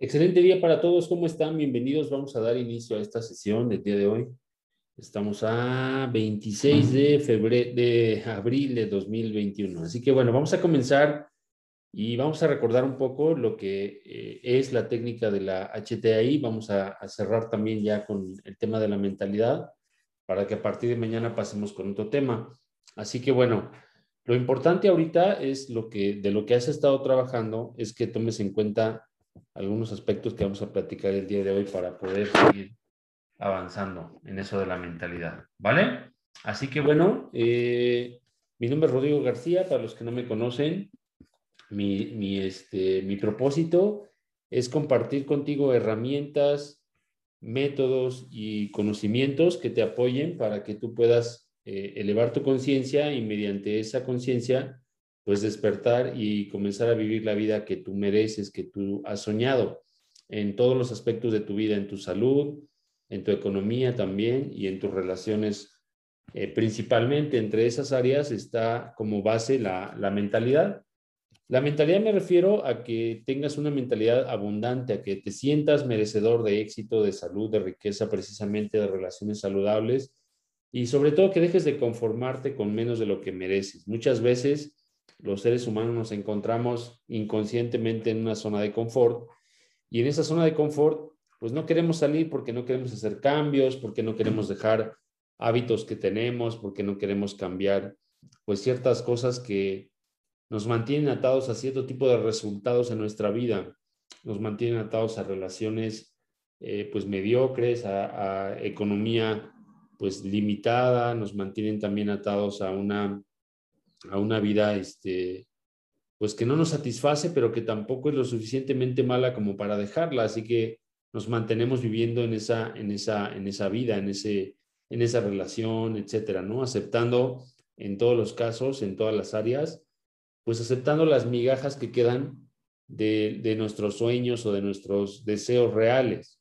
Excelente día para todos, ¿cómo están? Bienvenidos. Vamos a dar inicio a esta sesión del día de hoy. Estamos a 26 de febrero de abril de 2021. Así que bueno, vamos a comenzar y vamos a recordar un poco lo que eh, es la técnica de la HTI. Vamos a, a, cerrar también ya con el tema de la mentalidad para que a partir de mañana pasemos con otro tema. Así que bueno, lo importante ahorita es lo que de lo que has estado trabajando es que tomes en cuenta algunos aspectos que vamos a platicar el día de hoy para poder seguir avanzando en eso de la mentalidad, ¿vale? Así que bueno, eh, mi nombre es Rodrigo García, para los que no me conocen, mi, mi, este, mi propósito es compartir contigo herramientas, métodos y conocimientos que te apoyen para que tú puedas eh, elevar tu conciencia y mediante esa conciencia pues despertar y comenzar a vivir la vida que tú mereces, que tú has soñado en todos los aspectos de tu vida, en tu salud, en tu economía también y en tus relaciones. Eh, principalmente entre esas áreas está como base la, la mentalidad. La mentalidad me refiero a que tengas una mentalidad abundante, a que te sientas merecedor de éxito, de salud, de riqueza, precisamente de relaciones saludables y sobre todo que dejes de conformarte con menos de lo que mereces. Muchas veces los seres humanos nos encontramos inconscientemente en una zona de confort y en esa zona de confort, pues no queremos salir porque no queremos hacer cambios, porque no queremos dejar hábitos que tenemos, porque no queremos cambiar pues ciertas cosas que nos mantienen atados a cierto tipo de resultados en nuestra vida, nos mantienen atados a relaciones eh, pues mediocres, a, a economía pues limitada, nos mantienen también atados a una a una vida, este, pues que no nos satisface, pero que tampoco es lo suficientemente mala como para dejarla. Así que nos mantenemos viviendo en esa, en esa, en esa vida, en, ese, en esa relación, etcétera, ¿no? Aceptando en todos los casos, en todas las áreas, pues aceptando las migajas que quedan de, de nuestros sueños o de nuestros deseos reales.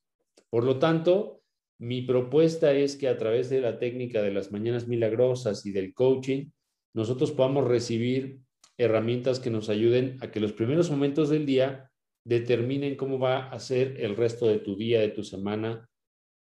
Por lo tanto, mi propuesta es que a través de la técnica de las mañanas milagrosas y del coaching, nosotros podamos recibir herramientas que nos ayuden a que los primeros momentos del día determinen cómo va a ser el resto de tu día, de tu semana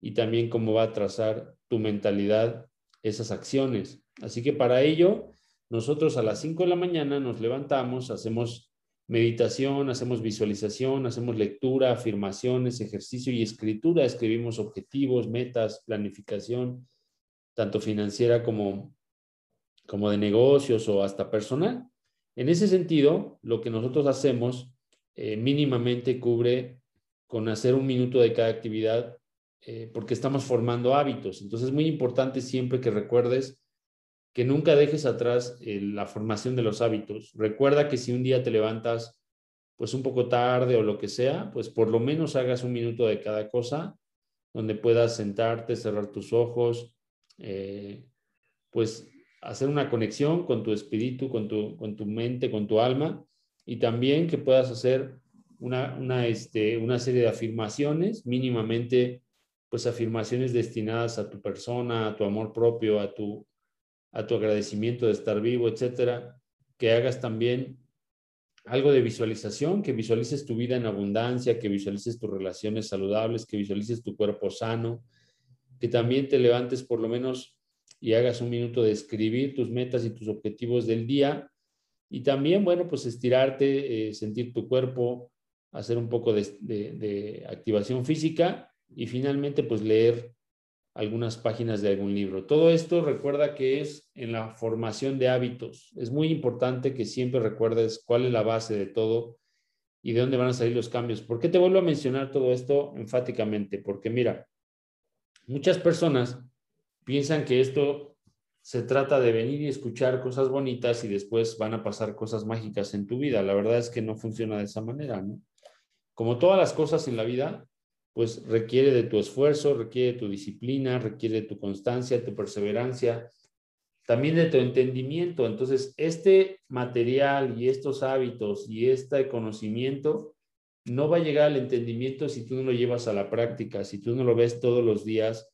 y también cómo va a trazar tu mentalidad esas acciones. Así que para ello, nosotros a las 5 de la mañana nos levantamos, hacemos meditación, hacemos visualización, hacemos lectura, afirmaciones, ejercicio y escritura, escribimos objetivos, metas, planificación, tanto financiera como como de negocios o hasta personal. En ese sentido, lo que nosotros hacemos eh, mínimamente cubre con hacer un minuto de cada actividad eh, porque estamos formando hábitos. Entonces es muy importante siempre que recuerdes que nunca dejes atrás eh, la formación de los hábitos. Recuerda que si un día te levantas pues un poco tarde o lo que sea, pues por lo menos hagas un minuto de cada cosa donde puedas sentarte, cerrar tus ojos, pues hacer una conexión con tu espíritu, con tu, con tu mente, con tu alma, y también que puedas hacer una, una, este, una serie de afirmaciones, mínimamente, pues afirmaciones destinadas a tu persona, a tu amor propio, a tu, a tu agradecimiento de estar vivo, etcétera, que hagas también algo de visualización, que visualices tu vida en abundancia, que visualices tus relaciones saludables, que visualices tu cuerpo sano, que también te levantes por lo menos y hagas un minuto de escribir tus metas y tus objetivos del día. Y también, bueno, pues estirarte, eh, sentir tu cuerpo, hacer un poco de, activación física y finalmente, pues leer algunas páginas de algún libro. Todo esto recuerda que es en la formación de hábitos. Es muy importante que siempre recuerdes cuál es la base de todo y de dónde van a salir los cambios. ¿Por qué te vuelvo a mencionar todo esto enfáticamente? Porque mira, muchas personas piensan que esto se trata de venir y escuchar cosas bonitas y después van a pasar cosas mágicas en tu vida. La verdad es que no funciona de esa manera, ¿no? Como todas las cosas en la vida, pues requiere de tu esfuerzo, requiere de tu disciplina, requiere de tu constancia, tu perseverancia, también de tu entendimiento. Entonces, este material y estos hábitos y este conocimiento no va a llegar al entendimiento si tú no lo llevas a la práctica, si tú no lo ves todos los días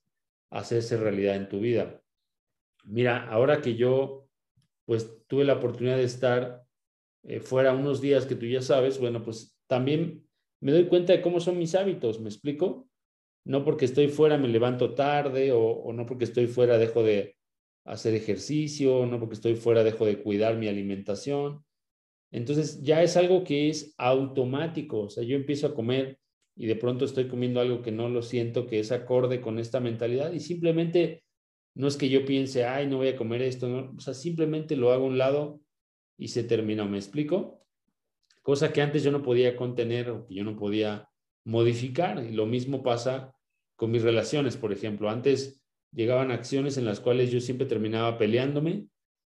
hacerse realidad en tu vida. Mira, ahora que yo pues tuve la oportunidad de estar eh, fuera unos días que tú ya sabes, bueno, pues también me doy cuenta de cómo son mis hábitos, ¿me explico? No porque estoy fuera me levanto tarde o, o no porque estoy fuera dejo de hacer ejercicio, no porque estoy fuera dejo de cuidar mi alimentación. Entonces ya es algo que es automático, o sea, yo empiezo a comer y de pronto estoy comiendo algo que no lo siento, que es acorde con esta mentalidad y simplemente no es que yo piense, ay, no voy a comer esto, no, o sea, simplemente lo hago a un lado y se terminó, ¿me explico? Cosa que antes yo no podía contener o que yo no podía modificar y lo mismo pasa con mis relaciones, por ejemplo, antes llegaban acciones en las cuales yo siempre terminaba peleándome.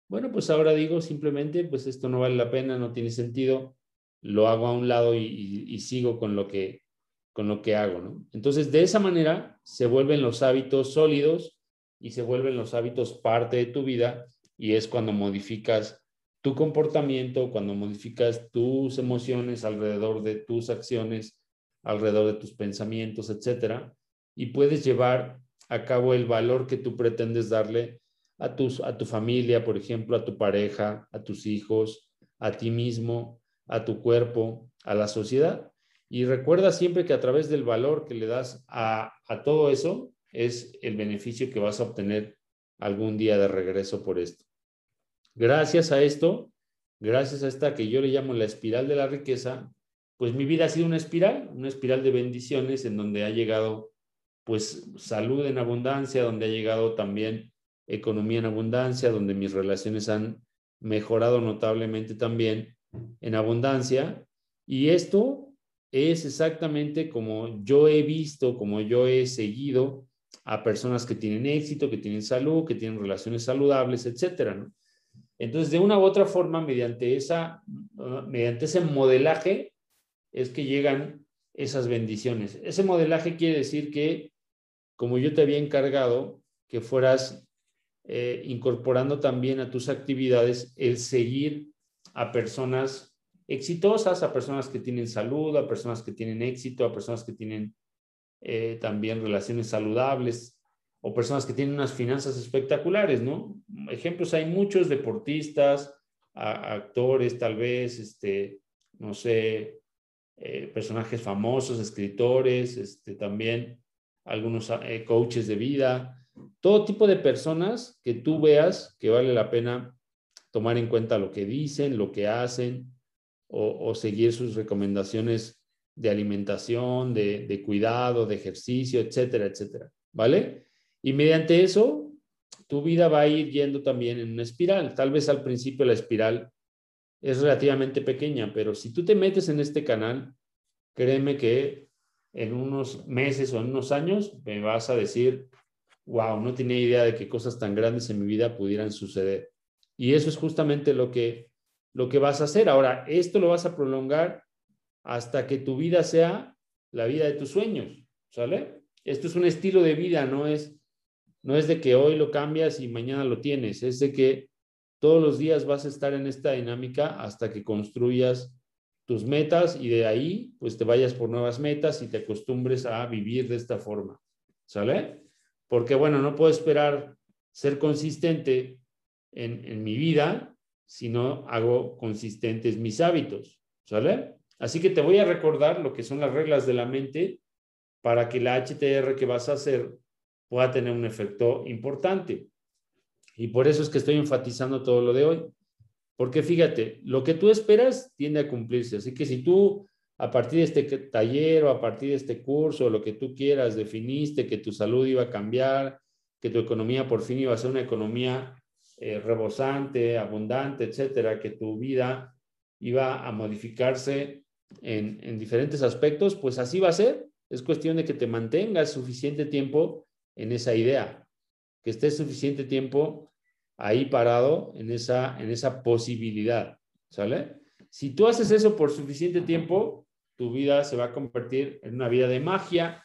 Bueno, pues ahora digo simplemente, pues esto no vale la pena, no tiene sentido, lo hago a un lado y, y sigo con lo que con lo que hago, ¿no? Entonces, de esa manera se vuelven los hábitos sólidos y se vuelven los hábitos parte de tu vida y es cuando modificas tu comportamiento, cuando modificas tus emociones alrededor de tus acciones, alrededor de tus pensamientos, etcétera, y puedes llevar a cabo el valor que tú pretendes darle a, tus, a tu familia, por ejemplo, a tu pareja, a tus hijos, a ti mismo, a tu cuerpo, a la sociedad. Y recuerda siempre que a través del valor que le das a, a todo eso es el beneficio que vas a obtener algún día de regreso por esto. Gracias a esto, gracias a esta que yo le llamo la espiral de la riqueza, pues mi vida ha sido una espiral, una espiral de bendiciones en donde ha llegado pues salud en abundancia, donde ha llegado también economía en abundancia, donde mis relaciones han mejorado notablemente también en abundancia. Y esto es exactamente como yo he visto, como yo he seguido a personas que tienen éxito, que tienen salud, que tienen relaciones saludables, etcétera. Entonces, de una u otra forma, mediante, esa, mediante ese modelaje, es que llegan esas bendiciones. Ese modelaje quiere decir que como yo te había encargado, que fueras eh, incorporando también a tus actividades el seguir a personas exitosas, a personas que tienen salud, a personas que tienen éxito, a personas que tienen eh, también relaciones saludables o personas que tienen unas finanzas espectaculares, ¿no? Ejemplos, hay muchos deportistas, actores tal vez, este, no sé, eh, personajes famosos, escritores, este, también algunos eh, coaches de vida, todo tipo de personas que tú veas que vale la pena tomar en cuenta lo que dicen, lo que hacen o, seguir sus recomendaciones de alimentación, de, de, cuidado, de ejercicio, etcétera, etcétera. ¿Vale? Y mediante eso, tu vida va a ir yendo también en una espiral. Tal vez al principio la espiral es relativamente pequeña, pero si tú te metes en este canal, créeme que en unos meses o en unos años me vas a decir, wow, no tenía idea de que cosas tan grandes en mi vida pudieran suceder. Y eso es justamente lo que, lo que vas a hacer. Ahora, esto lo vas a prolongar hasta que tu vida sea la vida de tus sueños, ¿sale? Esto es un estilo de vida, no es, no es de que hoy lo cambias y mañana lo tienes, es de que todos los días vas a estar en esta dinámica hasta que construyas tus metas y de ahí pues te vayas por nuevas metas y te acostumbres a vivir de esta forma. ¿Sale? Porque bueno, no puedo esperar ser consistente en, en mi vida si no hago consistentes mis hábitos. ¿Sale? Así que te voy a recordar lo que son las reglas de la mente para que la HTR que vas a hacer pueda tener un efecto importante. Y por eso es que estoy enfatizando todo lo de hoy. Porque fíjate, lo que tú esperas tiende a cumplirse. Así que si tú a partir de este taller o a partir de este curso, lo que tú quieras, definiste que tu salud iba a cambiar, que tu economía por fin iba a ser una economía eh, rebosante, abundante, etcétera, que tu vida iba a modificarse en, en diferentes aspectos, pues así va a ser. Es cuestión de que te mantengas suficiente tiempo en esa idea, que estés suficiente tiempo ahí parado en esa, en esa posibilidad, ¿sale? Si tú haces eso por suficiente tiempo, tu vida se va a convertir en una vida de magia.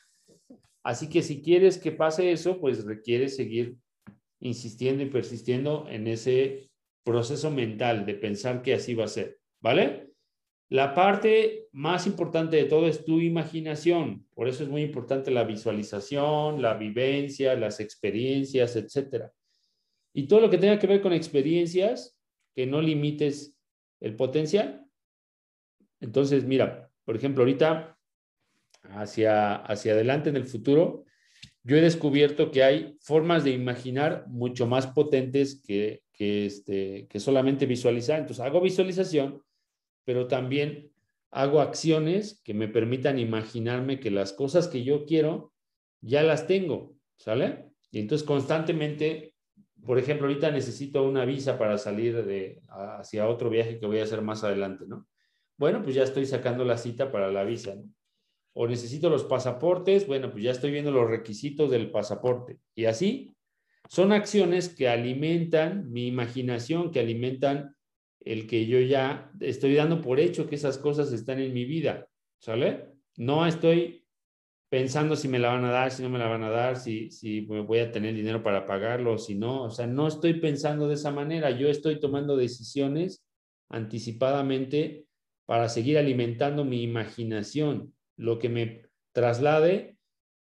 Así que si quieres que pase eso, pues requiere seguir insistiendo y persistiendo en ese proceso mental de pensar que así va a ser, ¿vale? La parte más importante de todo es tu imaginación. Por eso es muy importante la visualización, la vivencia, las experiencias, etcétera. Y todo lo que tenga que ver con experiencias, que no limites el potencial. Entonces, mira, por ejemplo, ahorita hacia, hacia adelante en el futuro, yo he descubierto que hay formas de imaginar mucho más potentes que, que, este, que solamente visualizar. Entonces, hago visualización, pero también hago acciones que me permitan imaginarme que las cosas que yo quiero ya las tengo, ¿sale? Y entonces constantemente, por ejemplo, ahorita necesito una visa para salir de, hacia otro viaje que voy a hacer más adelante, ¿no? Bueno, pues ya estoy sacando la cita para la visa, ¿no? O necesito los pasaportes, bueno, pues ya estoy viendo los requisitos del pasaporte. Y así son acciones que alimentan mi imaginación, que alimentan el que yo ya estoy dando por hecho que esas cosas están en mi vida, ¿sale? No estoy pensando si me la van a dar, si no me la van a dar, si, si voy a tener dinero para pagarlo, si no, o sea, no estoy pensando de esa manera, yo estoy tomando decisiones anticipadamente para seguir alimentando mi imaginación, lo que me traslade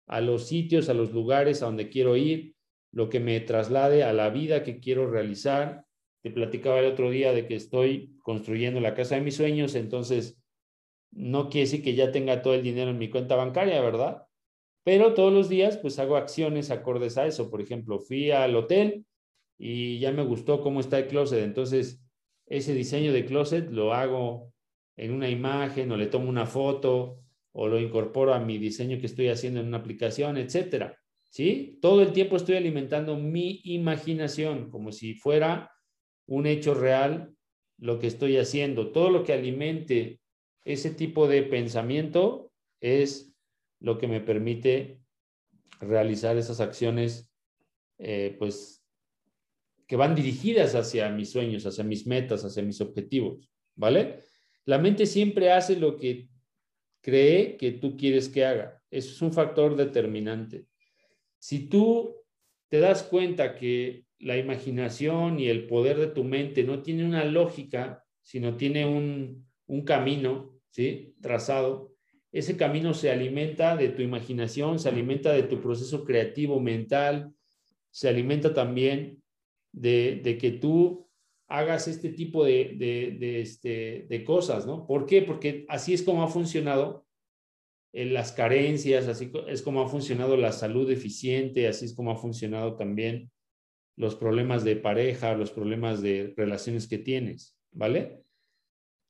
a los sitios, a los lugares a donde quiero ir, lo que me traslade a la vida que quiero realizar. Te platicaba el otro día de que estoy construyendo la casa de mis sueños, entonces no quiere decir que ya tenga todo el dinero en mi cuenta bancaria, ¿verdad? Pero todos los días pues hago acciones acordes a eso. Por ejemplo, fui al hotel y ya me gustó cómo está el closet, entonces ese diseño de closet lo hago en una imagen o le tomo una foto o lo incorporo a mi diseño que estoy haciendo en una aplicación, etcétera. ¿Sí? Todo el tiempo estoy alimentando mi imaginación como si fuera un hecho real lo que estoy haciendo. Todo lo que alimente ese tipo de pensamiento es lo que me permite realizar esas acciones, eh, pues, que van dirigidas hacia mis sueños, hacia mis metas, hacia mis objetivos, ¿vale? La mente siempre hace lo que cree que tú quieres que haga. Eso es un factor determinante. Si tú te das cuenta que la imaginación y el poder de tu mente no tiene una lógica, sino tiene un, camino ¿sí? trazado, ese camino se alimenta de tu imaginación, se alimenta de tu proceso creativo mental, se alimenta también de, de que tú hagas este tipo de, de, este, de cosas, ¿no? ¿Por qué? Porque así es como ha funcionado en las carencias, así es como ha funcionado la salud eficiente, así es como ha funcionado también los problemas de pareja, los problemas de relaciones que tienes, ¿vale?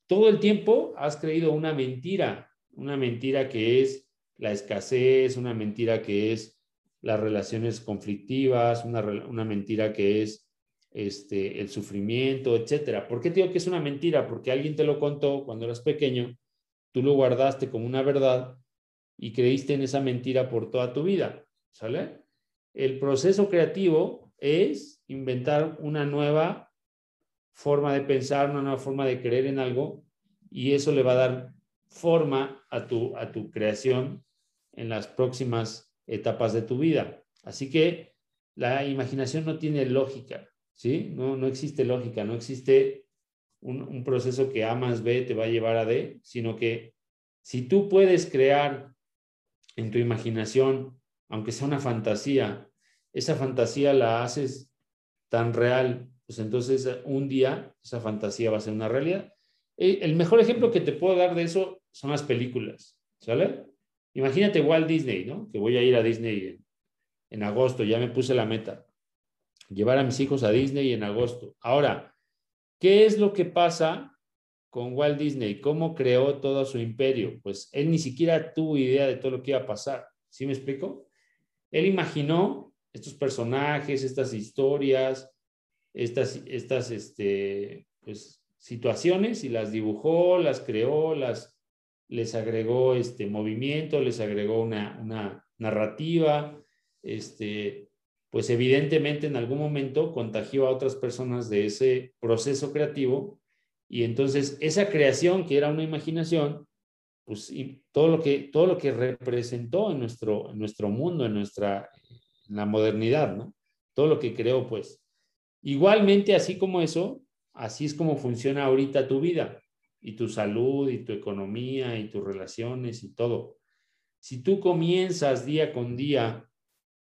Todo el tiempo has creído una mentira, una mentira que es la escasez, una mentira que es las relaciones conflictivas, una, una mentira que es este, el sufrimiento, etcétera. ¿Por qué te digo que es una mentira? Porque alguien te lo contó cuando eras pequeño, tú lo guardaste como una verdad y creíste en esa mentira por toda tu vida, ¿sale? El proceso creativo es inventar una nueva forma de pensar, una nueva forma de creer en algo y eso le va a dar forma a tu, a tu creación en las próximas etapas de tu vida. Así que la imaginación no tiene lógica. ¿Sí? No, no existe lógica, no existe un, proceso que A más B te va a llevar a D, sino que si tú puedes crear en tu imaginación, aunque sea una fantasía, esa fantasía la haces tan real, pues entonces un día esa fantasía va a ser una realidad. Eh, el mejor ejemplo que te puedo dar de eso son las películas, ¿sale? Imagínate Walt Disney, ¿no? Que voy a ir a Disney en agosto, ya me puse la meta llevar a mis hijos a Disney en agosto. Ahora, ¿qué es lo que pasa con Walt Disney? ¿Cómo creó todo su imperio? Pues él ni siquiera tuvo idea de todo lo que iba a pasar. ¿Sí me explico? Él imaginó estos personajes, estas historias, estas, estas este, pues, situaciones y las dibujó, las creó, las, les agregó este movimiento, les agregó una, una narrativa, este, pues evidentemente en algún momento contagió a otras personas de ese proceso creativo y entonces esa creación que era una imaginación, pues y todo lo que todo lo que representó en nuestro nuestro mundo, en nuestra en la modernidad, ¿no? Todo lo que creó, pues. Igualmente, así como eso, así es como funciona ahorita tu vida y tu salud y tu economía y tus relaciones y todo. Si tú comienzas día con día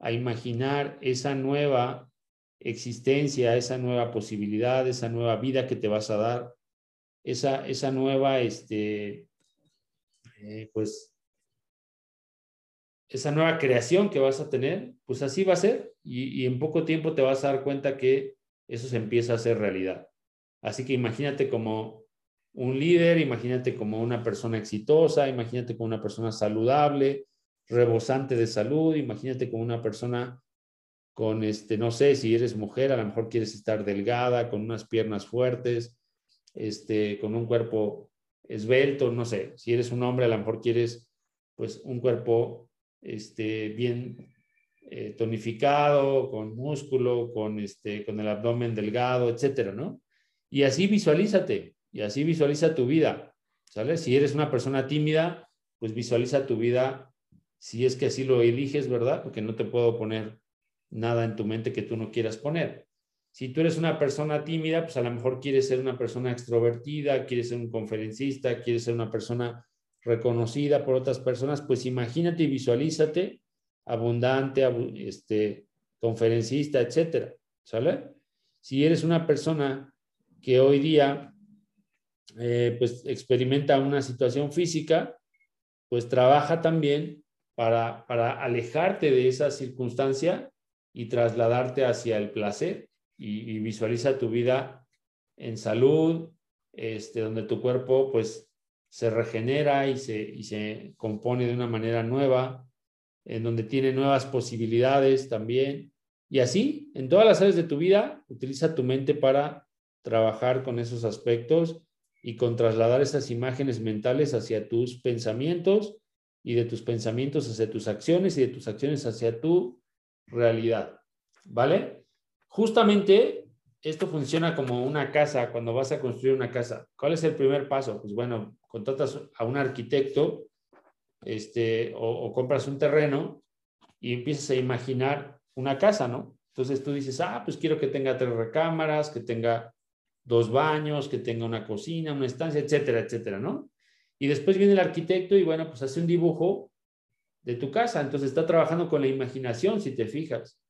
a imaginar esa nueva existencia, esa nueva posibilidad, esa nueva vida que te vas a dar, esa, esa nueva, este, eh, pues, esa nueva creación que vas a tener, pues así va a ser y, y en poco tiempo te vas a dar cuenta que eso se empieza a hacer realidad. Así que imagínate como un líder, imagínate como una persona exitosa, imagínate como una persona saludable, rebosante de salud, imagínate como una persona con este, no sé, si eres mujer, a lo mejor quieres estar delgada, con unas piernas fuertes, este, con un cuerpo esbelto, no sé, si eres un hombre, a lo mejor quieres pues un cuerpo este, bien eh, tonificado, con músculo, con, este, con el abdomen delgado, etcétera, ¿no? Y así visualízate, y así visualiza tu vida, ¿sale? Si eres una persona tímida, pues visualiza tu vida si es que así lo eliges, ¿verdad? Porque no te puedo poner nada en tu mente que tú no quieras poner. Si tú eres una persona tímida, pues a lo mejor quieres ser una persona extrovertida, quieres ser un conferencista, quieres ser una persona reconocida por otras personas, pues imagínate y visualízate abundante, este, conferencista, etcétera, ¿sale? Si eres una persona que hoy día eh, pues experimenta una situación física, pues trabaja también para, para alejarte de esa circunstancia y trasladarte hacia el placer y, visualiza tu vida en salud, este, donde tu cuerpo pues se regenera y se, y se compone de una manera nueva, en donde tiene nuevas posibilidades también. Y así, en todas las áreas de tu vida, utiliza tu mente para trabajar con esos aspectos y con trasladar esas imágenes mentales hacia tus pensamientos y de tus pensamientos hacia tus acciones y de tus acciones hacia tu realidad. ¿Vale? Justamente esto funciona como una casa, cuando vas a construir una casa. ¿Cuál es el primer paso? Pues bueno, contratas a un arquitecto este, o, compras un terreno y empiezas a imaginar una casa, ¿no? Entonces tú dices, ah, pues quiero que tenga tres recámaras, que tenga dos baños, que tenga una cocina, una estancia, etcétera, etcétera, ¿no? Y después viene el arquitecto y bueno, pues hace un dibujo de tu casa. Entonces está trabajando con la imaginación, si te fijas.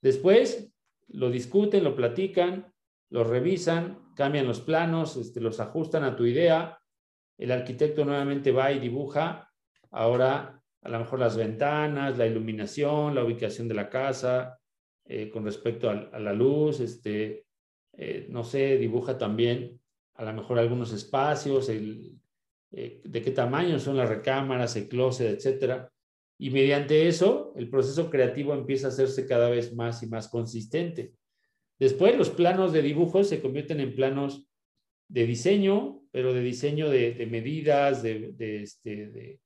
Después lo discuten, lo platican, lo revisan, cambian los planos, este, los ajustan a tu idea. El arquitecto nuevamente va y dibuja ahora a lo mejor las ventanas, la iluminación, la ubicación de la casa, eh, con respecto a, la luz, este, eh, no sé, dibuja también a lo mejor algunos espacios, el, eh, de qué tamaño son las recámaras, el closet, etcétera. Y mediante eso, el proceso creativo empieza a hacerse cada vez más y más consistente. Después, los planos de dibujo se convierten en planos de diseño, pero de diseño de, medidas, de, este, de,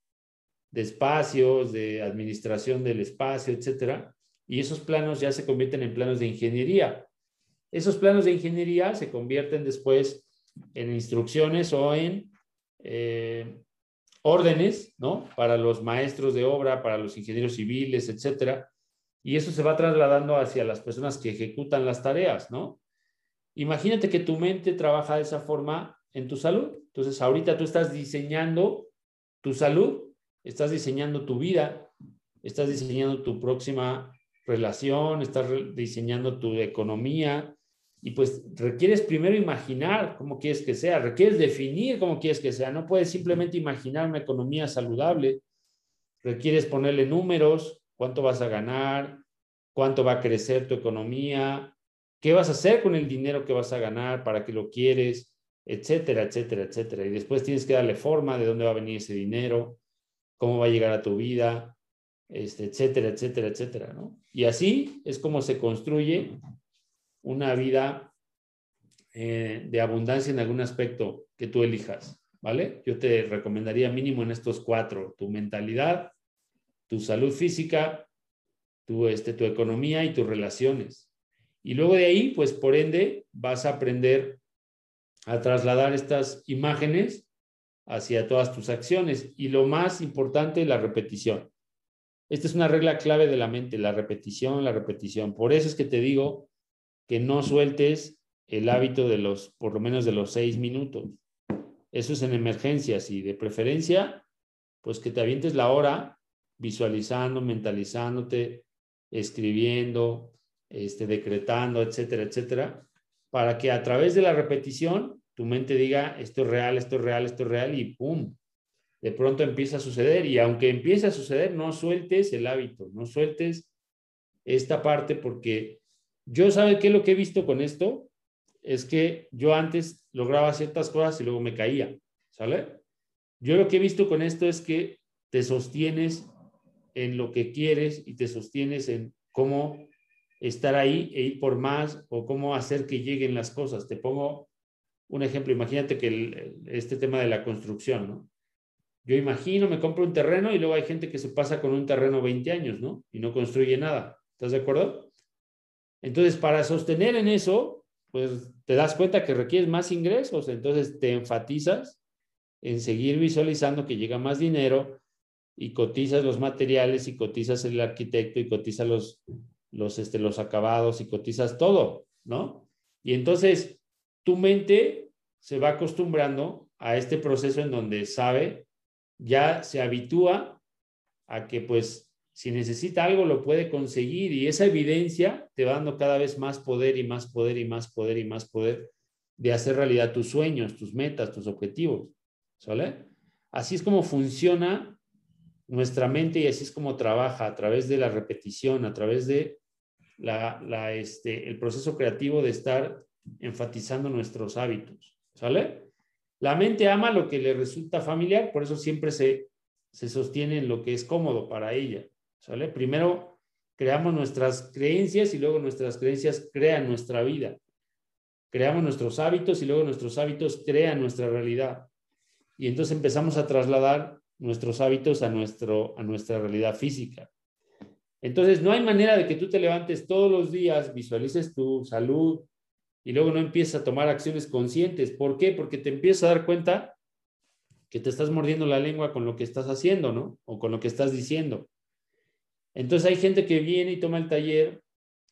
de, espacios, de administración del espacio, etcétera. Y esos planos ya se convierten en planos de ingeniería. Esos planos de ingeniería se convierten después en instrucciones o en eh, órdenes, ¿no? Para los maestros de obra, para los ingenieros civiles, etcétera. Y eso se va trasladando hacia las personas que ejecutan las tareas, ¿no? Imagínate que tu mente trabaja de esa forma en tu salud. Entonces, ahorita tú estás diseñando tu salud, estás diseñando tu vida, estás diseñando tu próxima relación, estás diseñando tu economía, y pues requieres primero imaginar cómo quieres que sea, requieres definir cómo quieres que sea. No puedes simplemente imaginar una economía saludable. Requieres ponerle números, cuánto vas a ganar, cuánto va a crecer tu economía, qué vas a hacer con el dinero que vas a ganar, para qué lo quieres, etcétera, etcétera, etcétera. Y después tienes que darle forma de dónde va a venir ese dinero, cómo va a llegar a tu vida, este, etcétera, etcétera, etcétera. ¿no? Y así es como se construye una vida eh, de abundancia en algún aspecto que tú elijas, ¿vale? Yo te recomendaría mínimo en estos cuatro, tu mentalidad, tu salud física, tu, este, tu economía y tus relaciones. Y luego de ahí, pues por ende, vas a aprender a trasladar estas imágenes hacia todas tus acciones. Y lo más importante, la repetición. Esta es una regla clave de la mente, la repetición, la repetición. Por eso es que te digo que no sueltes el hábito de los, por lo menos de los seis minutos. Eso es en emergencias y de preferencia, pues que te avientes la hora visualizando, mentalizándote, escribiendo, este, decretando, etcétera, etcétera, para que a través de la repetición tu mente diga, esto es real, esto es real, esto es real y ¡pum! de pronto empieza a suceder y aunque empiece a suceder, no sueltes el hábito, no sueltes esta parte porque yo, ¿sabe qué lo que he visto con esto? Es que yo antes lograba ciertas cosas y luego me caía, ¿sale? Yo lo que he visto con esto es que te sostienes en lo que quieres y te sostienes en cómo estar ahí e ir por más o cómo hacer que lleguen las cosas. Te pongo un ejemplo, imagínate que este tema de la construcción, ¿no? Yo imagino, me compro un terreno y luego hay gente que se pasa con un terreno 20 años, ¿no? Y no construye nada. ¿Estás de acuerdo? Entonces, para sostener en eso, pues te das cuenta que requieres más ingresos, entonces te enfatizas en seguir visualizando que llega más dinero y cotizas los materiales y cotizas el arquitecto y cotizas los, los, este, los acabados y cotizas todo, ¿no? Y entonces tu mente se va acostumbrando a este proceso en donde sabe ya se habitúa a que pues si necesita algo lo puede conseguir y esa evidencia te va dando cada vez más poder y más poder y más poder y más poder de hacer realidad tus sueños, tus metas, tus objetivos. ¿Sale? Así es como funciona nuestra mente y así es como trabaja a través de la repetición, a través de la, este, el proceso creativo de estar enfatizando nuestros hábitos. ¿Sale? La mente ama lo que le resulta familiar, por eso siempre se, se sostiene en lo que es cómodo para ella. Primero creamos nuestras creencias y luego nuestras creencias crean nuestra vida. Creamos nuestros hábitos y luego nuestros hábitos crean nuestra realidad. Y entonces empezamos a trasladar nuestros hábitos a, nuestro, a nuestra realidad física. Entonces, no hay manera de que tú te levantes todos los días, visualices tu salud, y luego no empiezas a tomar acciones conscientes. ¿Por qué? Porque te empiezas a dar cuenta que te estás mordiendo la lengua con lo que estás haciendo, ¿no? O con lo que estás diciendo. Entonces hay gente que viene y toma el taller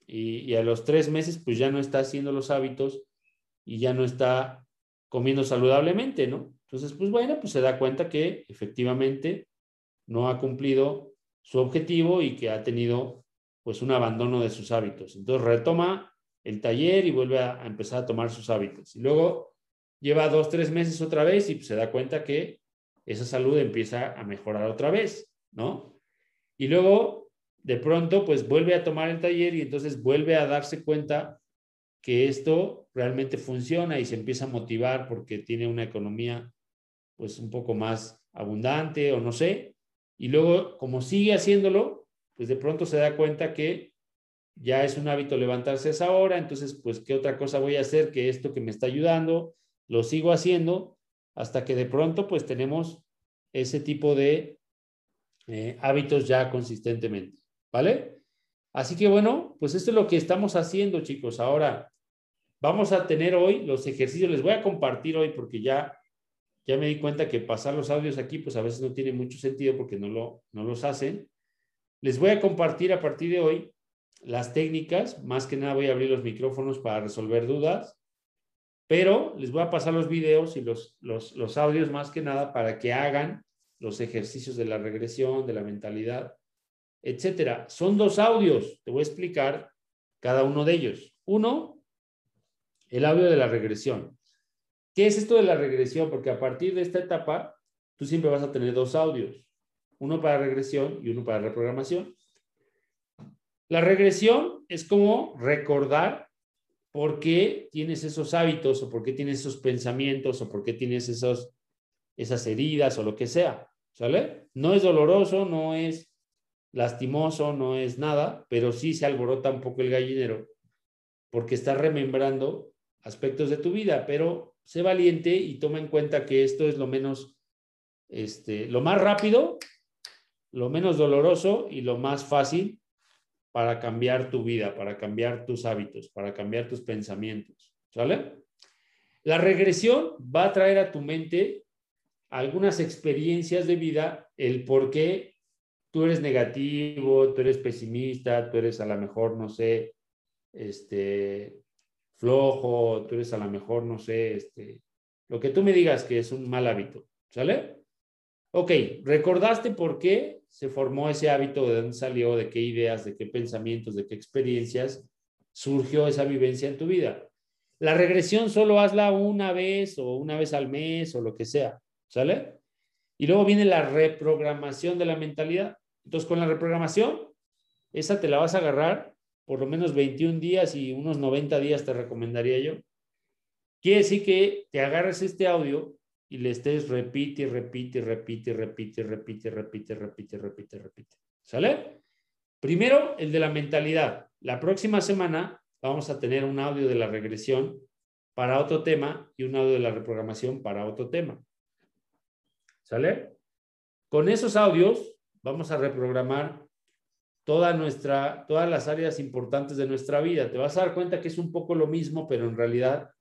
y, a los tres meses pues ya no está haciendo los hábitos y ya no está comiendo saludablemente, ¿no? Entonces, pues bueno, pues se da cuenta que efectivamente no ha cumplido su objetivo y que ha tenido pues un abandono de sus hábitos. Entonces retoma el taller y vuelve a, empezar a tomar sus hábitos. Y luego lleva dos, tres meses otra vez y se da cuenta que esa salud empieza a mejorar otra vez, ¿no? Y luego, de pronto, pues vuelve a tomar el taller y entonces vuelve a darse cuenta que esto realmente funciona y se empieza a motivar porque tiene una economía pues un poco más abundante o no sé. Y luego, como sigue haciéndolo, pues de pronto se da cuenta que ya es un hábito levantarse a esa hora, entonces, pues, ¿qué otra cosa voy a hacer que esto que me está ayudando? Lo sigo haciendo hasta que de pronto, pues, tenemos ese tipo de eh, hábitos ya consistentemente, ¿vale? Así que bueno, pues esto es lo que estamos haciendo, chicos. Ahora, vamos a tener hoy los ejercicios, les voy a compartir hoy porque ya, ya me di cuenta que pasar los audios aquí, pues a veces no tiene mucho sentido porque no, lo, no los hacen. Les voy a compartir a partir de hoy las técnicas, más que nada voy a abrir los micrófonos para resolver dudas, pero les voy a pasar los videos y los, los, audios más que nada para que hagan los ejercicios de la regresión, de la mentalidad, etcétera. Son dos audios, te voy a explicar cada uno de ellos. Uno, el audio de la regresión. ¿Qué es esto de la regresión? Porque a partir de esta etapa, tú siempre vas a tener dos audios, uno para regresión y uno para reprogramación. La regresión es como recordar por qué tienes esos hábitos o por qué tienes esos pensamientos o por qué tienes esos, esas heridas o lo que sea. ¿Sale? No es doloroso, no es lastimoso, no es nada, pero sí se alborota un poco el gallinero porque estás remembrando aspectos de tu vida, pero sé valiente y toma en cuenta que esto es lo menos, este, lo más rápido, lo menos doloroso y lo más fácil para cambiar tu vida, para cambiar tus hábitos, para cambiar tus pensamientos. ¿Sale? La regresión va a traer a tu mente algunas experiencias de vida, el por qué tú eres negativo, tú eres pesimista, tú eres a lo mejor, no sé, este, flojo, tú eres a lo mejor, no sé, este, lo que tú me digas que es un mal hábito, ¿sale? Ok, ¿recordaste por qué se formó ese hábito, de dónde salió, de qué ideas, de qué pensamientos, de qué experiencias surgió esa vivencia en tu vida? La regresión solo hazla una vez o una vez al mes o lo que sea, ¿sale? Y luego viene la reprogramación de la mentalidad. Entonces, con la reprogramación, esa te la vas a agarrar por lo menos 21 días y unos 90 días te recomendaría yo. Quiere decir que te agarres este audio y le estés repite, repite, repite, repite, repite, repite, repite, repite, repite. ¿Sale? Primero, el de la mentalidad. La próxima semana vamos a tener un audio de la regresión para otro tema y un audio de la reprogramación para otro tema. ¿Sale? Con esos audios vamos a reprogramar toda nuestra, todas las áreas importantes de nuestra vida. Te vas a dar cuenta que es un poco lo mismo, pero en realidad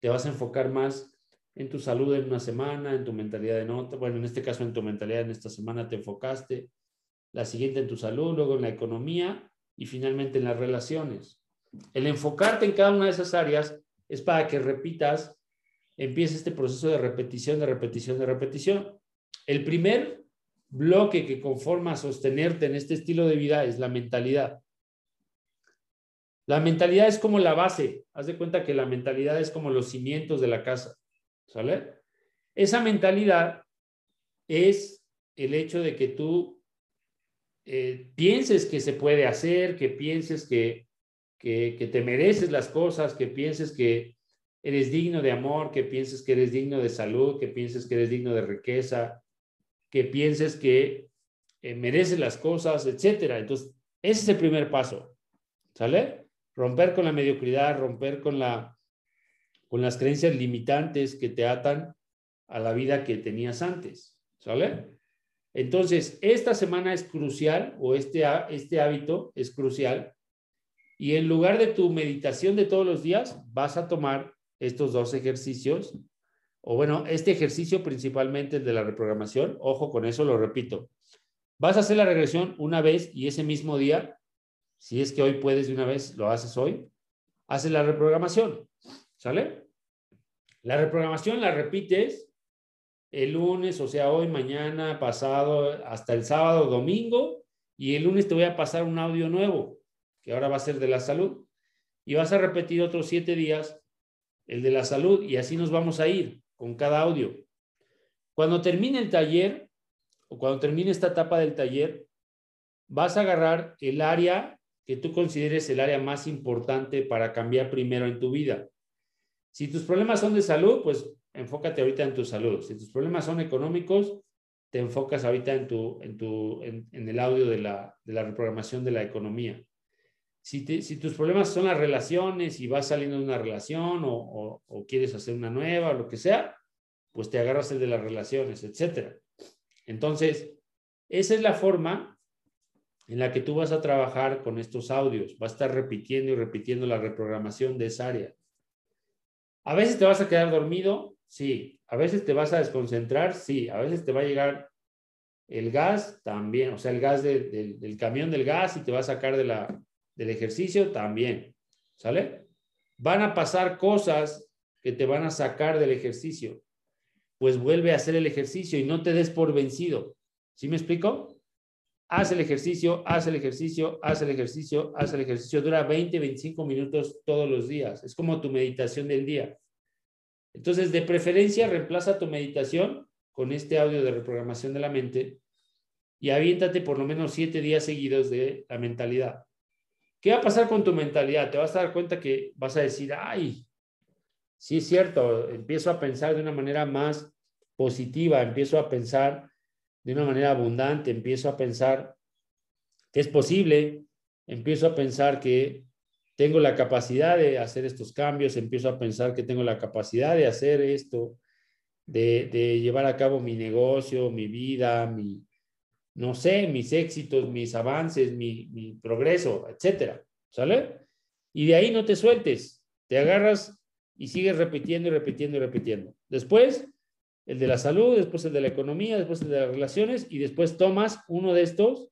te vas a enfocar más en tu salud en una semana, en tu mentalidad en otra. Bueno, en este caso en tu mentalidad en esta semana te enfocaste, la siguiente en tu salud, luego en la economía y finalmente en las relaciones. El enfocarte en cada una de esas áreas es para que repitas, empiece este proceso de repetición, de repetición, de repetición. El primer bloque que conforma sostenerte en este estilo de vida es la mentalidad. La mentalidad es como la base. Haz de cuenta que la mentalidad es como los cimientos de la casa. ¿Sale? Esa mentalidad es el hecho de que tú eh, pienses que se puede hacer, que pienses que, que te mereces las cosas, que pienses que eres digno de amor, que pienses que eres digno de salud, que pienses que eres digno de riqueza, que pienses que eh, mereces las cosas, etcétera. Entonces, ese es el primer paso. ¿Sale? Romper con la mediocridad, romper con, la, con las creencias limitantes que te atan a la vida que tenías antes. ¿Sale? Entonces, esta semana es crucial, o este, este hábito es crucial, y en lugar de tu meditación de todos los días, vas a tomar estos dos ejercicios o bueno, este ejercicio principalmente el de la reprogramación, ojo con eso, lo repito. Vas a hacer la regresión una vez y ese mismo día, si es que hoy puedes de una vez, lo haces hoy, haces la reprogramación, ¿sale? La reprogramación la repites el lunes, o sea, hoy, mañana, pasado, hasta el sábado, domingo, y el lunes te voy a pasar un audio nuevo, que ahora va a ser de la salud, y vas a repetir otros siete días el de la salud, y así nos vamos a ir con cada audio. Cuando termine el taller o cuando termine esta etapa del taller, vas a agarrar el área que tú consideres el área más importante para cambiar primero en tu vida. Si tus problemas son de salud, pues enfócate ahorita en tu salud. Si tus problemas son económicos, te enfocas ahorita en, tu, en, tu, en, el audio de la, de la reprogramación de la economía. Si, tus problemas son las relaciones y vas saliendo de una relación o, quieres hacer una nueva o lo que sea, pues te agarras el de las relaciones, etcétera. Entonces, esa es la forma en la que tú vas a trabajar con estos audios. Vas a estar repitiendo y repitiendo la reprogramación de esa área. A veces te vas a quedar dormido, sí. A veces te vas a desconcentrar, sí. A veces te va a llegar el gas también, o sea, el gas del camión del gas y te va a sacar de la, del ejercicio también, ¿sale? Van a pasar cosas que te van a sacar del ejercicio. Pues vuelve a hacer el ejercicio y no te des por vencido. ¿Sí me explico? Haz el ejercicio, haz el ejercicio, haz el ejercicio, haz el ejercicio. Dura 20, 25 minutos todos los días. Es como tu meditación del día. Entonces, de preferencia, reemplaza tu meditación con este audio de reprogramación de la mente y aviéntate por lo menos siete días seguidos de la mentalidad. ¿Qué va a pasar con tu mentalidad? Te vas a dar cuenta que vas a decir, ay, sí es cierto, empiezo a pensar de una manera más positiva, empiezo a pensar de una manera abundante, empiezo a pensar que es posible, empiezo a pensar que tengo la capacidad de hacer estos cambios, empiezo a pensar que tengo la capacidad de hacer esto, de, llevar a cabo mi negocio, mi vida, mi, no sé, mis éxitos, mis avances, mi, progreso, etcétera, ¿sale? Y de ahí no te sueltes, te agarras y sigues repitiendo y repitiendo y repitiendo. Después, el de la salud, después el de la economía, después el de las relaciones y después tomas uno de estos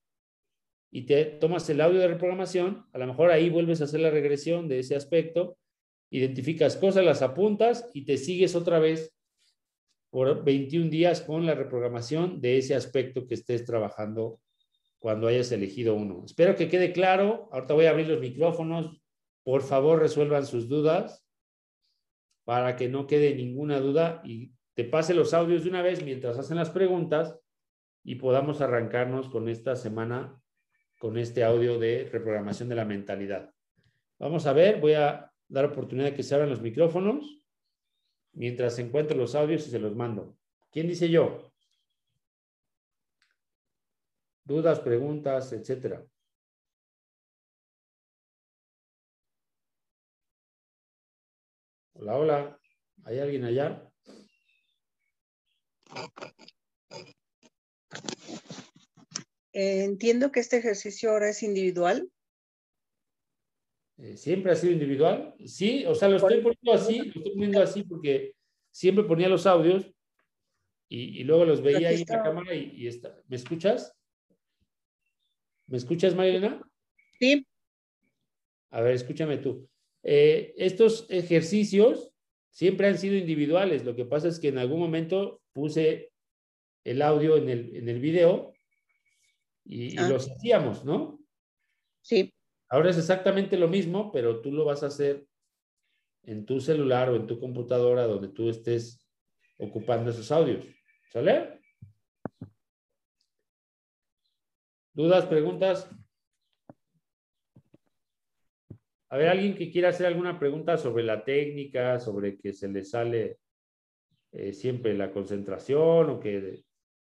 y te tomas el audio de reprogramación, a lo mejor ahí vuelves a hacer la regresión de ese aspecto, identificas cosas, las apuntas y te sigues otra vez por 21 días con la reprogramación de ese aspecto que estés trabajando cuando hayas elegido uno. Espero que quede claro. Ahorita voy a abrir los micrófonos. Por favor, resuelvan sus dudas para que no quede ninguna duda y te pase los audios de una vez mientras hacen las preguntas y podamos arrancarnos con esta semana con este audio de reprogramación de la mentalidad. Vamos a ver, voy a dar oportunidad de que se abran los micrófonos mientras encuentro los audios y se los mando. ¿Quién dice yo? Dudas, preguntas, etcétera. Hola, hola. ¿Hay alguien allá? Eh, entiendo que este ejercicio ahora es individual. Eh, ¿Siempre ha sido individual? Sí, o sea, lo estoy poniendo así, lo estoy poniendo así porque siempre ponía los audios y, luego los veía ahí en la cámara y, está. ¿Me escuchas? ¿Me escuchas, Marilena? Sí. A ver, escúchame tú. Eh, estos ejercicios siempre han sido individuales. Lo que pasa es que en algún momento puse el audio en el, en el video y, ah. los hacíamos, ¿no? Sí. Ahora es exactamente lo mismo, pero tú lo vas a hacer en tu celular o en tu computadora donde tú estés ocupando esos audios. ¿Sale? ¿Dudas, preguntas? A ver, alguien que quiera hacer alguna pregunta sobre la técnica, sobre que se le sale eh, siempre la concentración o que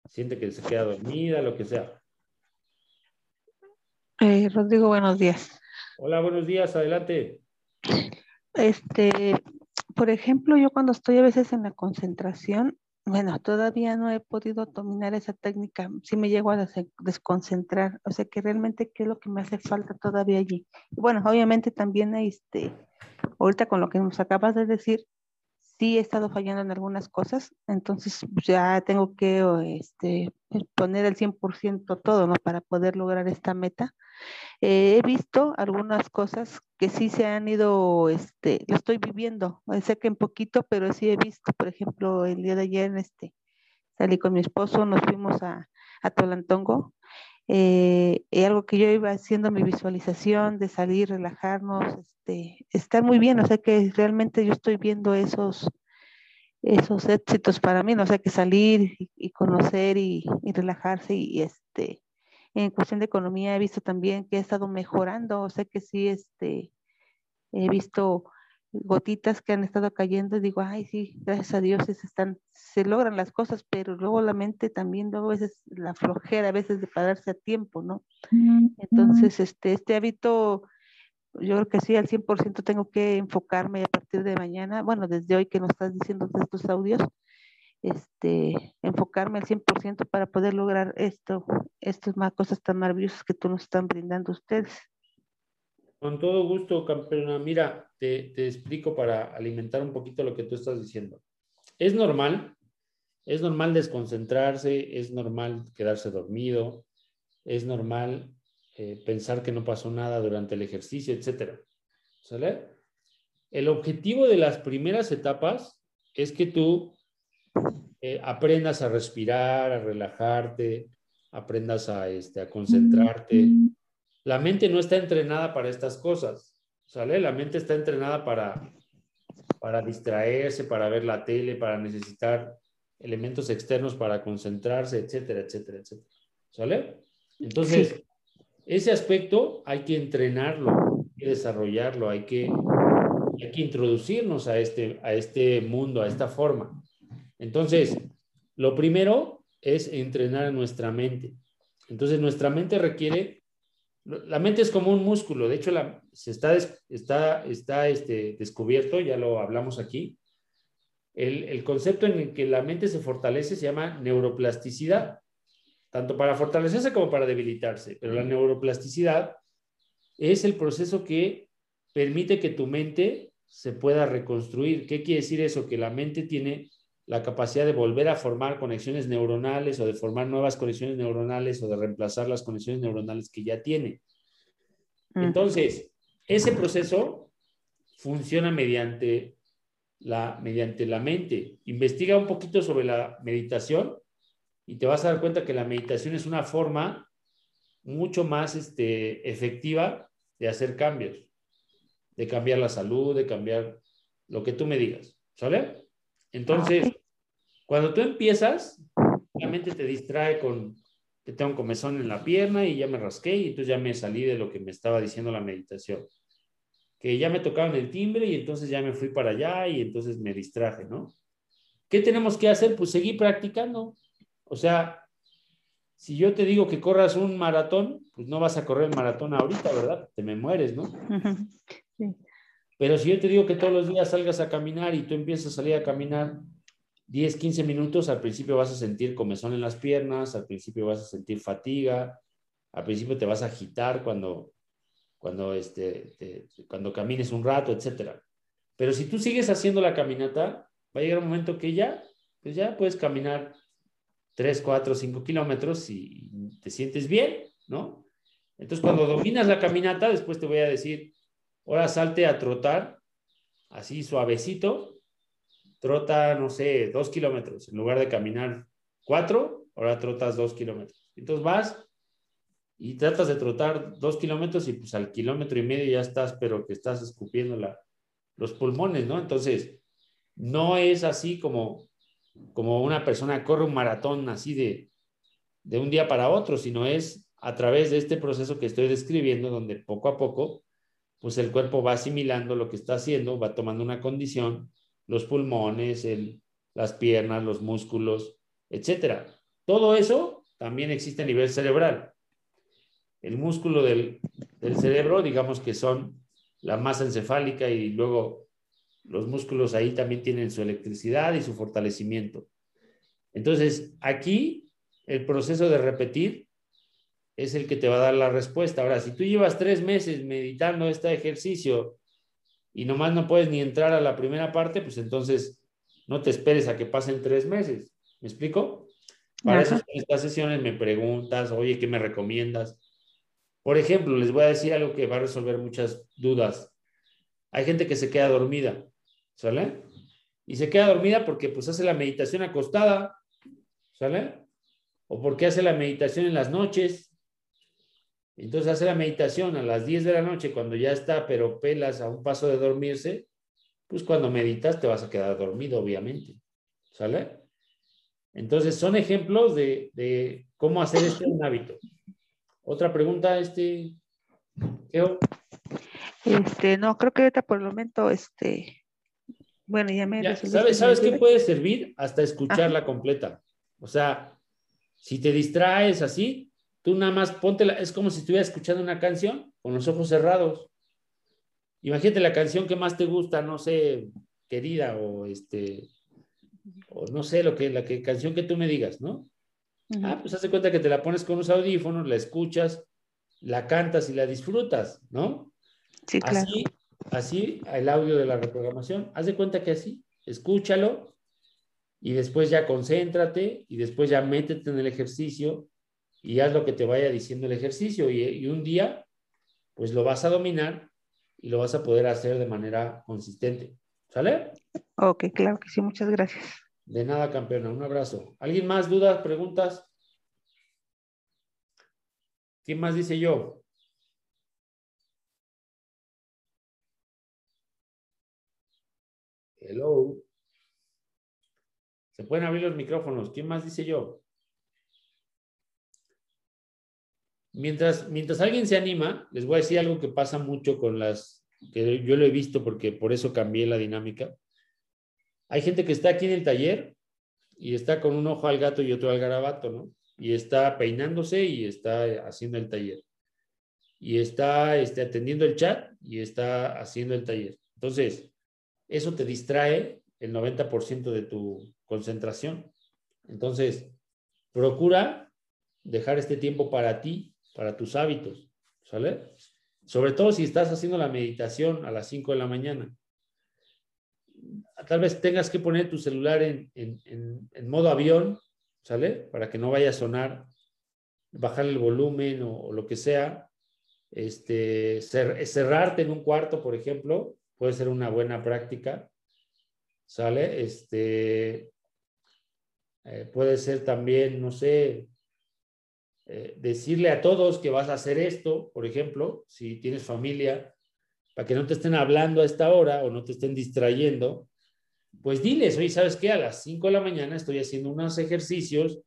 siente que se queda dormida, lo que sea. Eh, Rodrigo, buenos días. Hola, buenos días, adelante. Este, por ejemplo, yo cuando estoy a veces en la concentración, bueno, todavía no he podido dominar esa técnica, sí me llego a desconcentrar, o sea que realmente qué es lo que me hace falta todavía allí. Bueno, obviamente también este, ahorita con lo que nos acabas de decir, sí he estado fallando en algunas cosas, entonces pues, ya tengo que este, poner el 100% todo, ¿no? Para poder lograr esta meta. Eh, he visto algunas cosas que sí se han ido, este, lo estoy viviendo, sé que en poquito, pero sí he visto, por ejemplo, el día de ayer, este, salí con mi esposo, nos fuimos a, a Tolantongo, eh, algo que yo iba haciendo mi visualización de salir, relajarnos, este, estar muy bien, o sea que realmente yo estoy viendo esos, esos éxitos para mí, no sé, que salir y, conocer y, relajarse y, este, en cuestión de economía he visto también que he estado mejorando, o sea que sí, este, he visto gotitas que han estado cayendo digo, ay, sí, gracias a Dios se, están, se logran las cosas, pero luego la mente también, luego a veces la flojera, a veces de pararse a tiempo, ¿no? Entonces, este, este hábito, yo creo que sí, al 100% tengo que enfocarme a partir de mañana, bueno, desde hoy que nos estás diciendo de estos audios, este, enfocarme al 100% para poder lograr esto, estas cosas tan maravillosas que tú nos están brindando ustedes. Con todo gusto, campeona. Mira, te, explico para alimentar un poquito lo que tú estás diciendo. Es normal, es normal desconcentrarse, es normal quedarse dormido, es normal eh, pensar que no pasó nada durante el ejercicio, etcétera. ¿Sale? El objetivo de las primeras etapas es que tú eh, aprendas a respirar, a relajarte, aprendas a, este, a concentrarte, la mente no está entrenada para estas cosas, ¿sale? La mente está entrenada para, para distraerse, para ver la tele, para necesitar elementos externos para concentrarse, etcétera, etcétera, etcétera. ¿Sale? Entonces, ese aspecto hay que entrenarlo, hay que desarrollarlo, hay que, hay que introducirnos a este, a este mundo, a esta forma. Entonces, lo primero es entrenar a nuestra mente. Entonces, nuestra mente requiere la mente es como un músculo, de hecho se está, está, está este, descubierto, ya lo hablamos aquí. El, el, concepto en el que la mente se fortalece se llama neuroplasticidad, tanto para fortalecerse como para debilitarse, pero la neuroplasticidad es el proceso que permite que tu mente se pueda reconstruir. ¿Qué quiere decir eso? Que la mente tiene la capacidad de volver a formar conexiones neuronales o de formar nuevas conexiones neuronales o de reemplazar las conexiones neuronales que ya tiene. Entonces, ese proceso funciona mediante la, mediante la mente. Investiga un poquito sobre la meditación y te vas a dar cuenta que la meditación es una forma mucho más este, efectiva de hacer cambios, de cambiar la salud, de cambiar lo que tú me digas. ¿Sale? Entonces, Cuando tú empiezas, la mente te distrae con que tengo un comezón en la pierna y ya me rasqué y entonces ya me salí de lo que me estaba diciendo la meditación. Que ya me tocaron el timbre y entonces ya me fui para allá y entonces me distraje, ¿no? ¿Qué tenemos que hacer? Pues seguir practicando. O sea, si yo te digo que corras un maratón, pues no vas a correr maratón ahorita, ¿verdad? Te me mueres, ¿no? Pero si yo te digo que todos los días salgas a caminar y tú empiezas a salir a caminar 10, 15 minutos, al principio vas a sentir comezón en las piernas, al principio vas a sentir fatiga, al principio te vas a agitar cuando, cuando, este, cuando camines un rato, etc. Pero si tú sigues haciendo la caminata, va a llegar un momento que ya, pues ya puedes caminar 3, 4, 5 kilómetros y te sientes bien, ¿no? Entonces, cuando dominas la caminata, después te voy a decir, ahora salte a trotar, así suavecito, trota, no sé, dos kilómetros. En lugar de caminar cuatro, ahora trotas dos kilómetros. Entonces vas y tratas de trotar dos kilómetros y pues al kilómetro y medio ya estás, pero que estás escupiendo los pulmones, ¿no? Entonces, no es así como, como una persona corre un maratón así de, de un día para otro, sino es a través de este proceso que estoy describiendo, donde poco a poco, pues el cuerpo va asimilando lo que está haciendo, va tomando una condición, los pulmones, las piernas, los músculos, etcétera. Todo eso también existe a nivel cerebral. El músculo del, del cerebro, digamos que son la masa encefálica y luego los músculos ahí también tienen su electricidad y su fortalecimiento. Entonces, aquí el proceso de repetir es el que te va a dar la respuesta. Ahora, si tú llevas tres meses meditando este ejercicio y nomás no puedes ni entrar a la primera parte, pues entonces no te esperes a que pasen tres meses. ¿Me explico? Para eso en estas sesiones me preguntas, oye, ¿qué me recomiendas? Por ejemplo, les voy a decir algo que va a resolver muchas dudas. Hay gente que se queda dormida, ¿sale? Y se queda dormida porque pues hace la meditación acostada, ¿sale? O porque hace la meditación en las noches, entonces hace la meditación a las 10 de la noche cuando ya está, pero pelas a un paso de dormirse, pues cuando meditas te vas a quedar dormido, obviamente. ¿Sale? Entonces son ejemplos de, cómo hacer este un hábito. Otra pregunta, este, Este, no, creo que ahorita por el momento, este, bueno, ya me... ¿Sabes, ¿Sabes qué puede servir? Hasta escucharla completa. O sea, si te distraes así, Tú nada más ponte, es como si estuvieras escuchando una canción con los ojos cerrados. Imagínate la canción que más te gusta, no sé, querida, o este, o no sé, lo que, la que, canción que tú me digas, ¿no? Ah, pues hace cuenta que te la pones con los audífonos, la escuchas, la cantas y la disfrutas, ¿no? Sí, claro. Así, así el audio de la reprogramación, haz de cuenta que así, escúchalo y después ya concéntrate y después ya métete en el ejercicio y haz lo que te vaya diciendo el ejercicio y, un día pues lo vas a dominar y lo vas a poder hacer de manera consistente. ¿Sale? Ok, claro que sí, muchas gracias. De nada, campeona, un abrazo. ¿Alguien más dudas, preguntas? ¿Quién más dice yo? Hello. Se pueden abrir los micrófonos. ¿Quién más dice yo? Mientras, mientras alguien se anima, les voy a decir algo que pasa mucho con las, que yo lo he visto porque por eso cambié la dinámica. Hay gente que está aquí en el taller y está con un ojo al gato y otro al garabato, ¿no? Y está peinándose y está haciendo el taller. Y está este, atendiendo el chat y está haciendo el taller. Entonces, eso te distrae el 90% de tu concentración. Entonces, procura dejar este tiempo para ti para tus hábitos, ¿sale? Sobre todo si estás haciendo la meditación a las 5 de la mañana. Tal vez tengas que poner tu celular en, modo avión, ¿sale? Para que no vaya a sonar, bajar el volumen o, lo que sea. Este, cerrarte en un cuarto, por ejemplo, puede ser una buena práctica, ¿sale? Este, eh, puede ser también, no sé, eh, decirle a todos que vas a hacer esto, por ejemplo, si tienes familia, para que no te estén hablando a esta hora o no te estén distrayendo, pues diles, oye, ¿sabes qué? A las 5 de la mañana estoy haciendo unos ejercicios,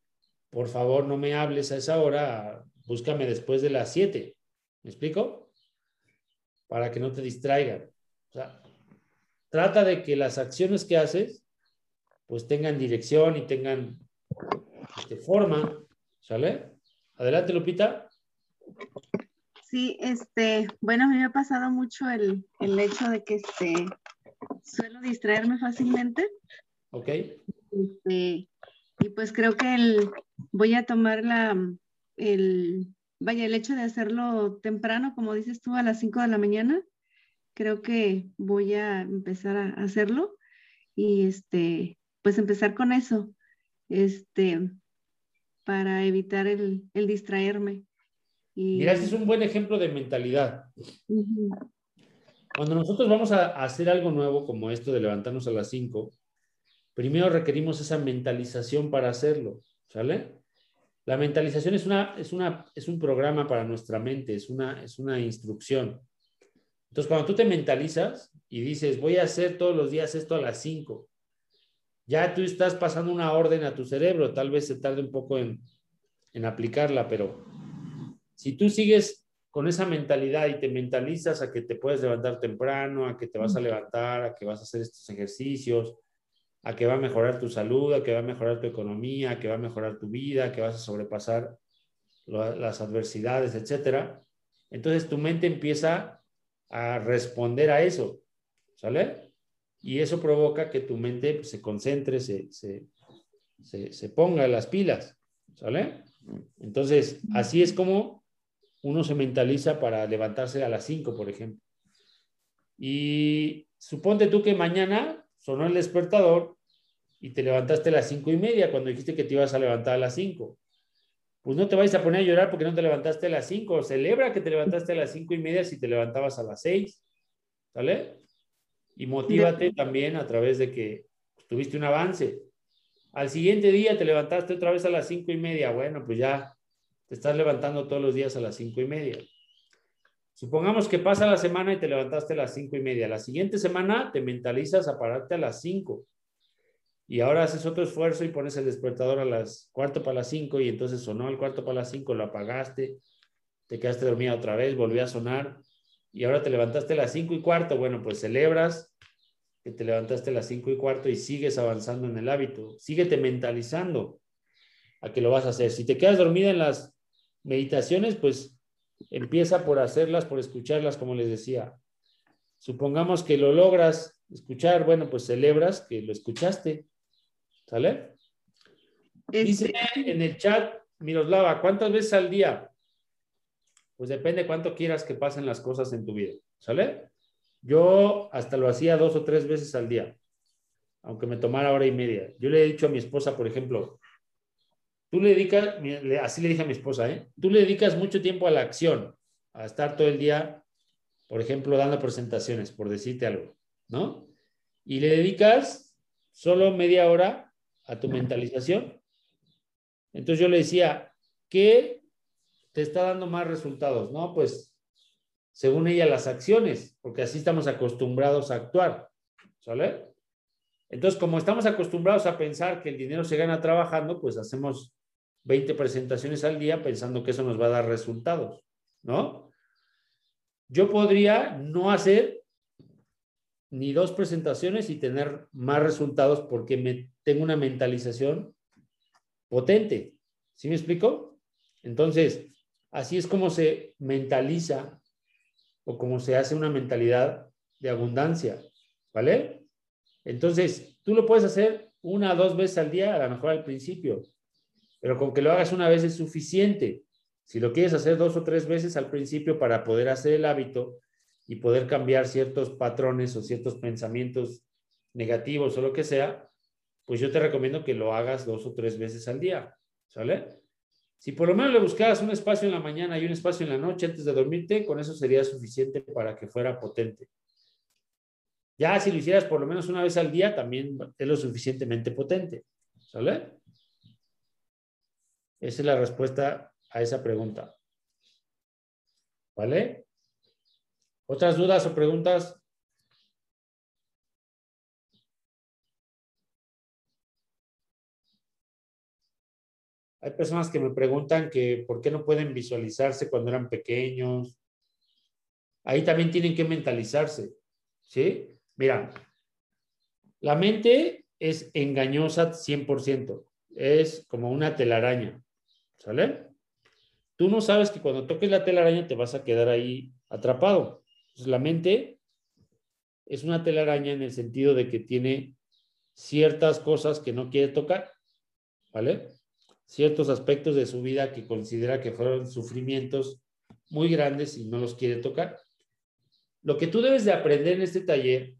por favor no me hables a esa hora, búscame después de las 7. ¿Me explico? Para que no te distraigan. O sea, trata de que las acciones que haces pues tengan dirección y tengan este, forma, ¿sale? Adelante, Lupita. Sí, este, bueno, a mí me ha pasado mucho el, hecho de que este, suelo distraerme fácilmente. Ok. Este, y pues creo que el, voy a tomar la, el, vaya, el hecho de hacerlo temprano, como dices tú, a las 5 de la mañana, creo que voy a empezar a hacerlo y este, pues empezar con eso, este, para evitar el, distraerme. Y... Mira, este es un buen ejemplo de mentalidad. Cuando nosotros vamos a hacer algo nuevo como esto de levantarnos a las 5, primero requerimos esa mentalización para hacerlo, ¿sale? La mentalización es, una, es, una, es un programa para nuestra mente, es una, es una instrucción. Entonces, cuando tú te mentalizas y dices, voy a hacer todos los días esto a las 5, ya tú estás pasando una orden a tu cerebro, tal vez se tarde un poco en, aplicarla, pero si tú sigues con esa mentalidad y te mentalizas a que te puedes levantar temprano, a que te vas a levantar, a que vas a hacer estos ejercicios, a que va a mejorar tu salud, a que va a mejorar tu economía, a que va a mejorar tu vida, a que vas a sobrepasar las adversidades, etcétera. Entonces tu mente empieza a responder a eso, ¿sale? Y eso provoca que tu mente pues, se concentre, se, se, se, ponga las pilas, ¿sale? Entonces, así es como uno se mentaliza para levantarse a las 5, por ejemplo. Y suponte tú que mañana sonó el despertador y te levantaste a las cinco y media cuando dijiste que te ibas a levantar a las 5. Pues no te vayas a poner a llorar porque no te levantaste a las 5. Celebra que te levantaste a las cinco y media si te levantabas a las 6. ¿Sale? Y motívate también a través de que tuviste un avance. Al siguiente día te levantaste otra vez a las cinco y media. Bueno, pues ya te estás levantando todos los días a las cinco y media. Supongamos que pasa la semana y te levantaste a las cinco y media. La siguiente semana te mentalizas a pararte a las cinco. Y ahora haces otro esfuerzo y pones el despertador a las cuarto para las cinco y entonces sonó el cuarto para las cinco, lo apagaste, te quedaste dormida otra vez, volvió a sonar y ahora te levantaste a las cinco y cuarto. Bueno, pues celebras que te levantaste a las 5 y cuarto y sigues avanzando en el hábito. Síguete mentalizando a que lo vas a hacer. Si te quedas dormida en las meditaciones, pues empieza por hacerlas, por escucharlas, como les decía. Supongamos que lo logras escuchar, bueno, pues celebras que lo escuchaste. ¿Sale? Dice en el chat, Miroslava, ¿cuántas veces al día? Pues depende cuánto quieras que pasen las cosas en tu vida. ¿Sale? Yo hasta lo hacía dos o tres veces al día, aunque me tomara hora y media. Yo le he dicho a mi esposa, por ejemplo, tú le dedicas, así le dije a mi esposa, ¿eh? tú le dedicas mucho tiempo a la acción, a estar todo el día, por ejemplo, dando presentaciones, por decirte algo, ¿no? Y le dedicas solo media hora a tu mentalización. Entonces yo le decía, ¿qué te está dando más resultados? No, pues según ella, las acciones, porque así estamos acostumbrados a actuar. ¿Sale? Entonces, como estamos acostumbrados a pensar que el dinero se gana trabajando, pues hacemos 20 presentaciones al día pensando que eso nos va a dar resultados, ¿no? Yo podría no hacer ni dos presentaciones y tener más resultados porque me, tengo una mentalización potente. ¿Sí me explico? Entonces, así es como se mentaliza o como se hace una mentalidad de abundancia, ¿vale? Entonces, tú lo puedes hacer una o dos veces al día, a lo mejor al principio, pero con que lo hagas una vez es suficiente. Si lo quieres hacer dos o tres veces al principio para poder hacer el hábito y poder cambiar ciertos patrones o ciertos pensamientos negativos o lo que sea, pues yo te recomiendo que lo hagas dos o tres veces al día, ¿sale? Si por lo menos le buscaras un espacio en la mañana y un espacio en la noche antes de dormirte, con eso sería suficiente para que fuera potente. Ya si lo hicieras por lo menos una vez al día, también es lo suficientemente potente. ¿Sale? Esa es la respuesta a esa pregunta. ¿Vale? ¿Otras dudas o preguntas? Hay personas que me preguntan que por qué no pueden visualizarse cuando eran pequeños. Ahí también tienen que mentalizarse, ¿sí? Mira, la mente es engañosa 100%, es como una telaraña, ¿sale? Tú no sabes que cuando toques la telaraña te vas a quedar ahí atrapado. la mente es una telaraña en el sentido de que tiene ciertas cosas que no quiere tocar, ¿vale? Ciertos aspectos de su vida que considera que fueron sufrimientos muy grandes y no los quiere tocar. Lo que tú debes de aprender en este taller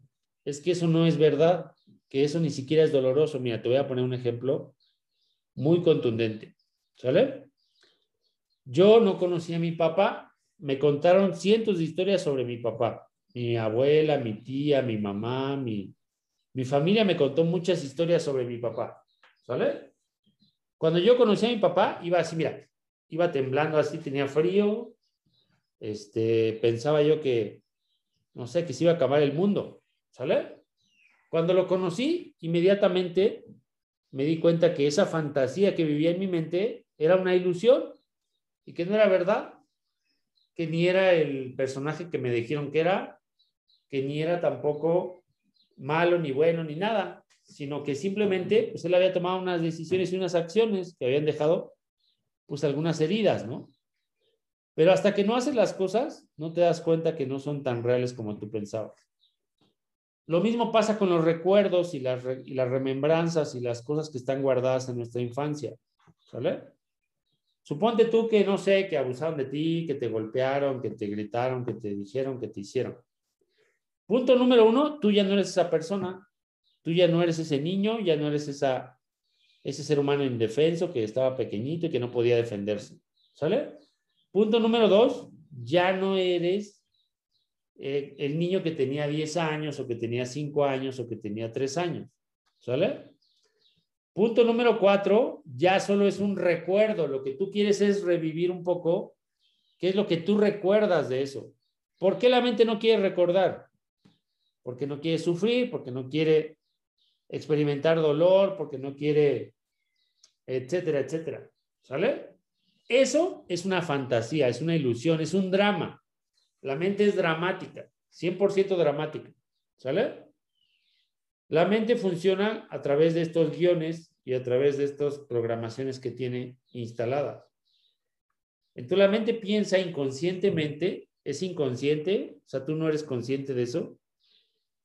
es que eso no es verdad, que eso ni siquiera es doloroso. Mira, te voy a poner un ejemplo muy contundente, ¿sale? Yo no conocía a mi papá, me contaron cientos de historias sobre mi papá, mi abuela, mi tía, mi mamá, mi, mi familia me contó muchas historias sobre mi papá, ¿sale? Cuando yo conocí a mi papá, iba así, mira, iba temblando así, tenía frío, este, pensaba yo que, no sé, que se iba a acabar el mundo, ¿sale? Cuando lo conocí, inmediatamente me di cuenta que esa fantasía que vivía en mi mente era una ilusión y que no era verdad, que ni era el personaje que me dijeron que era, que ni era tampoco malo, ni bueno, ni nada, sino que simplemente pues él había tomado unas decisiones y unas acciones que habían dejado pues algunas heridas, ¿no? Pero hasta que no haces las cosas, no te das cuenta que no son tan reales como tú pensabas. Lo mismo pasa con los recuerdos y las, y las remembranzas y las cosas que están guardadas en nuestra infancia. ¿Sale? Suponte tú que, no sé, que abusaron de ti, que te golpearon, que te gritaron, que te dijeron, que te hicieron. Punto número uno, tú ya no eres esa persona, tú ya no eres ese niño, ya no eres esa, ese ser humano indefenso que estaba pequeñito y que no podía defenderse. ¿Sale? Punto número dos, ya no eres eh, el niño que tenía 10 años o que tenía 5 años o que tenía 3 años. ¿Sale? Punto número cuatro, ya solo es un recuerdo. Lo que tú quieres es revivir un poco qué es lo que tú recuerdas de eso. ¿Por qué la mente no quiere recordar? Porque no quiere sufrir, porque no quiere experimentar dolor, porque no quiere, etcétera, etcétera. ¿Sale? Eso es una fantasía, es una ilusión, es un drama. La mente es dramática, 100% dramática. ¿Sale? La mente funciona a través de estos guiones y a través de estas programaciones que tiene instaladas. Entonces la mente piensa inconscientemente, es inconsciente, o sea, tú no eres consciente de eso.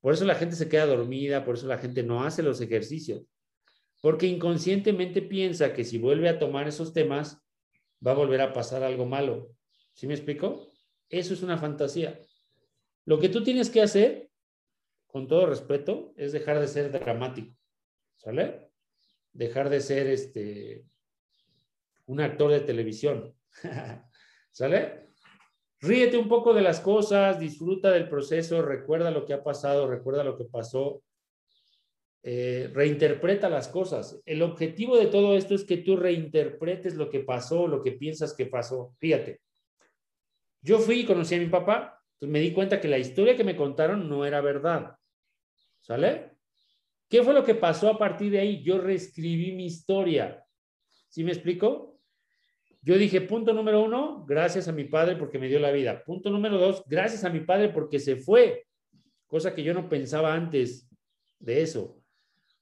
Por eso la gente se queda dormida, por eso la gente no hace los ejercicios, porque inconscientemente piensa que si vuelve a tomar esos temas, va a volver a pasar algo malo. ¿Sí me explico? Eso es una fantasía. Lo que tú tienes que hacer con todo respeto, es dejar de ser dramático, ¿sale? Dejar de ser este, un actor de televisión, ¿sale? Ríete un poco de las cosas, disfruta del proceso, recuerda lo que ha pasado, recuerda lo que pasó, eh, reinterpreta las cosas. El objetivo de todo esto es que tú reinterpretes lo que pasó, lo que piensas que pasó. Fíjate, yo fui y conocí a mi papá, me di cuenta que la historia que me contaron no era verdad. ¿Sale? ¿Qué fue lo que pasó a partir de ahí? Yo reescribí mi historia. ¿Sí me explico? Yo dije, punto número uno, gracias a mi padre porque me dio la vida. Punto número dos, gracias a mi padre porque se fue. Cosa que yo no pensaba antes de eso.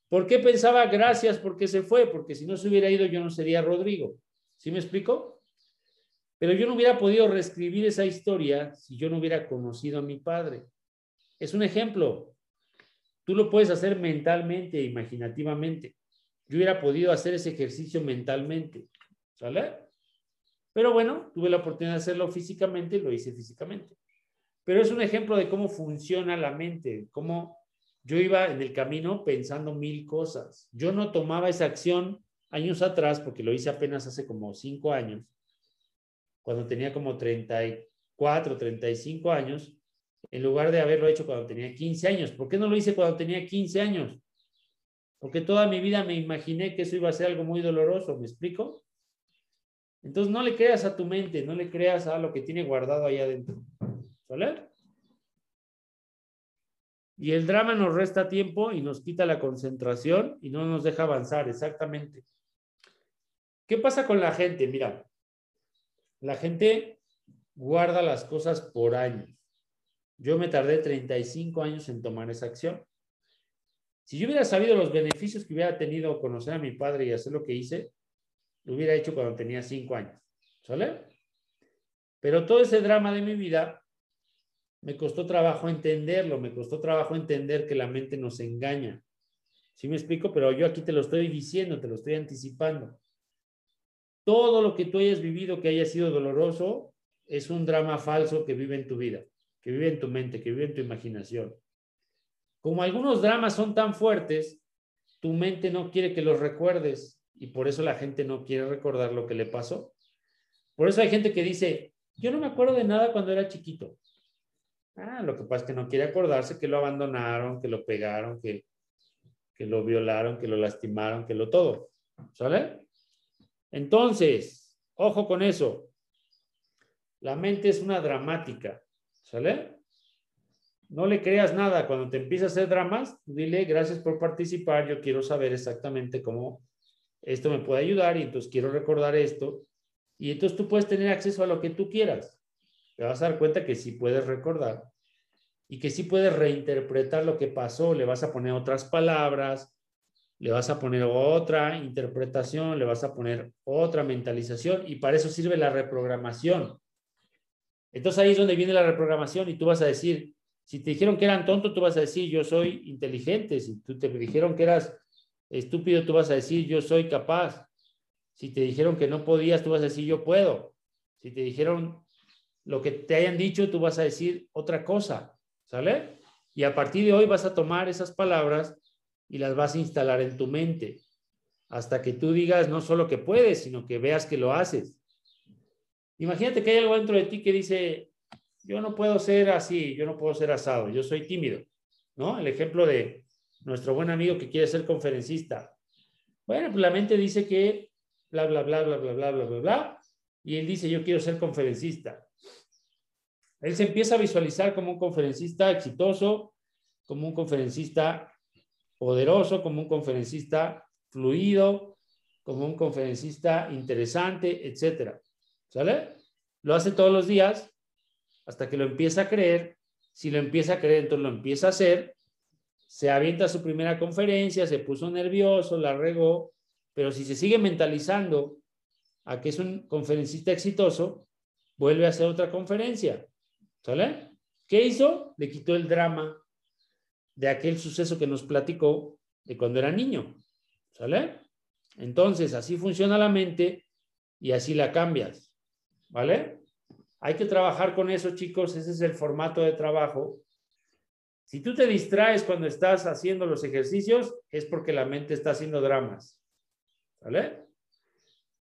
¿Por qué pensaba gracias porque se fue? Porque si no se hubiera ido yo no sería Rodrigo. ¿Sí me explico? Pero yo no hubiera podido reescribir esa historia si yo no hubiera conocido a mi padre. Es un ejemplo. Tú lo puedes hacer mentalmente, imaginativamente. Yo hubiera podido hacer ese ejercicio mentalmente, ¿sale? Pero bueno, tuve la oportunidad de hacerlo físicamente, lo hice físicamente. Pero es un ejemplo de cómo funciona la mente, cómo yo iba en el camino pensando mil cosas. Yo no tomaba esa acción años atrás, porque lo hice apenas hace como cinco años, cuando tenía como 34, 35 años, en lugar de haberlo hecho cuando tenía 15 años. ¿Por qué no lo hice cuando tenía 15 años? Porque toda mi vida me imaginé que eso iba a ser algo muy doloroso, ¿me explico? Entonces no le creas a tu mente, no le creas a lo que tiene guardado ahí adentro. ¿Sale? Y el drama nos resta tiempo y nos quita la concentración y no nos deja avanzar, exactamente. ¿Qué pasa con la gente? Mira, la gente guarda las cosas por años. Yo me tardé 35 años en tomar esa acción. Si yo hubiera sabido los beneficios que hubiera tenido conocer a mi padre y hacer lo que hice, lo hubiera hecho cuando tenía 5 años. ¿Sale? Pero todo ese drama de mi vida me costó trabajo entenderlo, me costó trabajo entender que la mente nos engaña. ¿Sí me explico? Pero yo aquí te lo estoy diciendo, te lo estoy anticipando. Todo lo que tú hayas vivido que haya sido doloroso es un drama falso que vive en tu vida, que vive en tu mente, que vive en tu imaginación. Como algunos dramas son tan fuertes, tu mente no quiere que los recuerdes y por eso la gente no quiere recordar lo que le pasó. Por eso hay gente que dice, yo no me acuerdo de nada cuando era chiquito. Ah, lo que pasa es que no quiere acordarse que lo abandonaron, que lo pegaron, que, que lo violaron, que lo lastimaron, que lo todo. ¿Sale? Entonces, ojo con eso. La mente es una dramática. ¿Sale? No le creas nada. Cuando te empieza a hacer dramas, dile gracias por participar. Yo quiero saber exactamente cómo esto me puede ayudar y entonces quiero recordar esto. Y entonces tú puedes tener acceso a lo que tú quieras te vas a dar cuenta que sí puedes recordar y que sí puedes reinterpretar lo que pasó, le vas a poner otras palabras, le vas a poner otra interpretación, le vas a poner otra mentalización y para eso sirve la reprogramación. Entonces ahí es donde viene la reprogramación y tú vas a decir, si te dijeron que eran tontos, tú vas a decir, yo soy inteligente. Si tú te dijeron que eras estúpido, tú vas a decir, yo soy capaz. Si te dijeron que no podías, tú vas a decir, yo puedo. Si te dijeron lo que te hayan dicho, tú vas a decir otra cosa, ¿sale? Y a partir de hoy vas a tomar esas palabras y las vas a instalar en tu mente hasta que tú digas no solo que puedes, sino que veas que lo haces. Imagínate que hay algo dentro de ti que dice, yo no puedo ser así, yo no puedo ser asado, yo soy tímido, ¿no? El ejemplo de nuestro buen amigo que quiere ser conferencista. Bueno, pues la mente dice que bla, bla, bla, bla, bla, bla, bla, bla, bla, y él dice, yo quiero ser conferencista. Él se empieza a visualizar como un conferencista exitoso, como un conferencista poderoso, como un conferencista fluido, como un conferencista interesante, etcétera. ¿Sale? Lo hace todos los días hasta que lo empieza a creer. Si lo empieza a creer, entonces lo empieza a hacer. Se avienta su primera conferencia, se puso nervioso, la regó, pero si se sigue mentalizando a que es un conferencista exitoso, vuelve a hacer otra conferencia. ¿Sale? ¿Qué hizo? Le quitó el drama de aquel suceso que nos platicó de cuando era niño. ¿Sale? Entonces, así funciona la mente y así la cambias. ¿Vale? Hay que trabajar con eso, chicos. Ese es el formato de trabajo. Si tú te distraes cuando estás haciendo los ejercicios, es porque la mente está haciendo dramas. ¿Vale?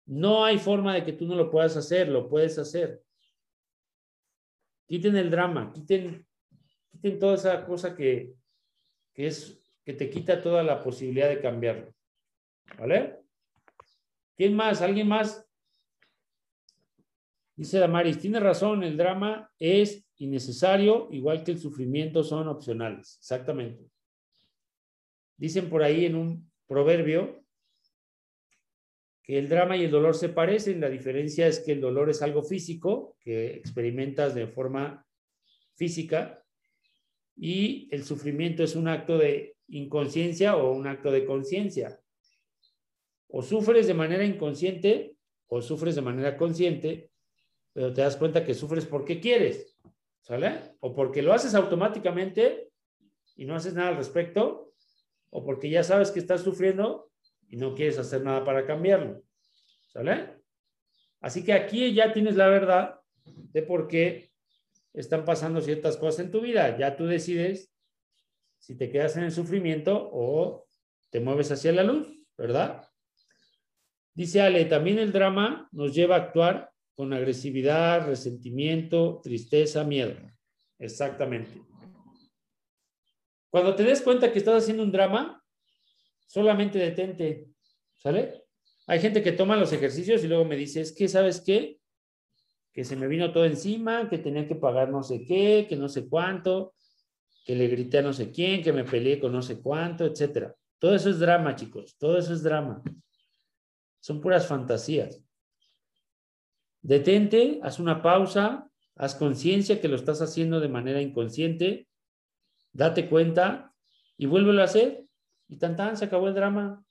No hay forma de que tú no lo puedas hacer, lo puedes hacer. Quiten el drama, quiten, quiten toda esa cosa que, es, que te quita toda la posibilidad de cambiarlo. ¿Vale? ¿Quién más? ¿Alguien más? Dice Damaris, tiene razón, el drama es innecesario, igual que el sufrimiento son opcionales. Exactamente. Dicen por ahí en un proverbio que el drama y el dolor se parecen, la diferencia es que el dolor es algo físico, que experimentas de forma física, y el sufrimiento es un acto de inconsciencia o un acto de conciencia. O sufres de manera inconsciente o sufres de manera consciente, pero te das cuenta que sufres porque quieres, ¿sale? O porque lo haces automáticamente y no haces nada al respecto, o porque ya sabes que estás sufriendo y no quieres hacer nada para cambiarlo. ¿Sale? Así que aquí ya tienes la verdad de por qué están pasando ciertas cosas en tu vida. Ya tú decides si te quedas en el sufrimiento o te mueves hacia la luz, ¿verdad? Dice Ale, también el drama nos lleva a actuar con agresividad, resentimiento, tristeza, miedo. Exactamente. Cuando te des cuenta que estás haciendo un drama, solamente detente, ¿sale? Hay gente que toma los ejercicios y luego me dice, es que, ¿sabes qué? Que se me vino todo encima, que tenía que pagar no sé qué, que no sé cuánto, que le grité a no sé quién, que me peleé con no sé cuánto, etcétera. Todo eso es drama, chicos, todo eso es drama. son puras fantasías. Detente, haz una pausa, haz conciencia que lo estás haciendo de manera inconsciente, date cuenta y vuélvelo a hacer. Y tan tan, se acabó el drama.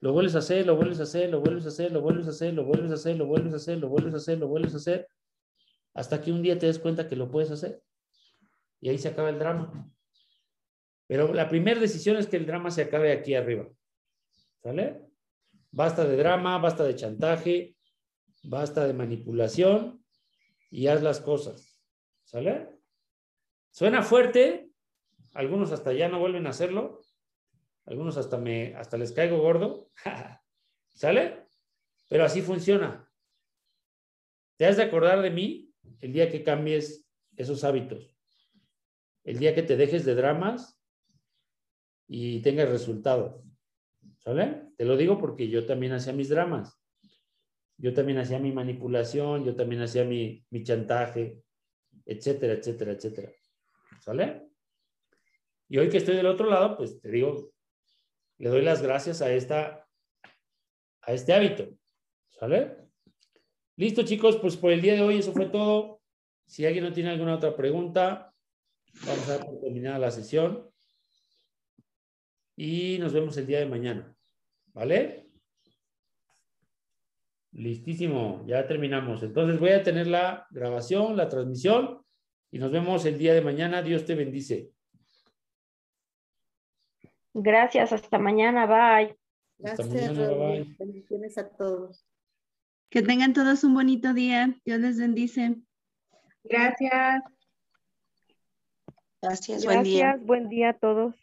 Lo vuelves a hacer, lo vuelves a hacer, lo vuelves a hacer, lo vuelves a hacer, lo vuelves a hacer, lo vuelves a hacer, lo vuelves a hacer, lo vuelves a hacer, hasta que un día te des cuenta que lo puedes hacer. Y ahí se acaba el drama. Pero la primera decisión es que el drama se acabe aquí arriba. ¿Sale? Basta de drama, basta de chantaje, basta de manipulación y haz las cosas. ¿Sale? Suena fuerte, algunos hasta ya no vuelven a hacerlo, algunos hasta me hasta les caigo gordo. ¿Sale? Pero así funciona. Te has de acordar de mí el día que cambies esos hábitos. El día que te dejes de dramas y tengas resultados. ¿Sale? Te lo digo porque yo también hacía mis dramas. Yo también hacía mi manipulación, yo también hacía mi, chantaje, etcétera, etcétera, etcétera. ¿Sale? Y hoy que estoy del otro lado, pues te digo, le doy las gracias a esta, a este hábito. ¿Sale? Listo, chicos, pues por el día de hoy eso fue todo. Si alguien no tiene alguna otra pregunta, vamos a terminada la sesión. Y nos vemos el día de mañana. ¿Vale? Listísimo, ya terminamos. Entonces voy a tener la grabación, la transmisión y nos vemos el día de mañana. Dios te bendice. Gracias, hasta mañana, bye. Hasta Gracias, mañana, Raúl. bye. Bendiciones a todos. Que tengan todos un bonito día. Dios les bendice. Gracias. Gracias, buen día. Gracias, buen día a todos.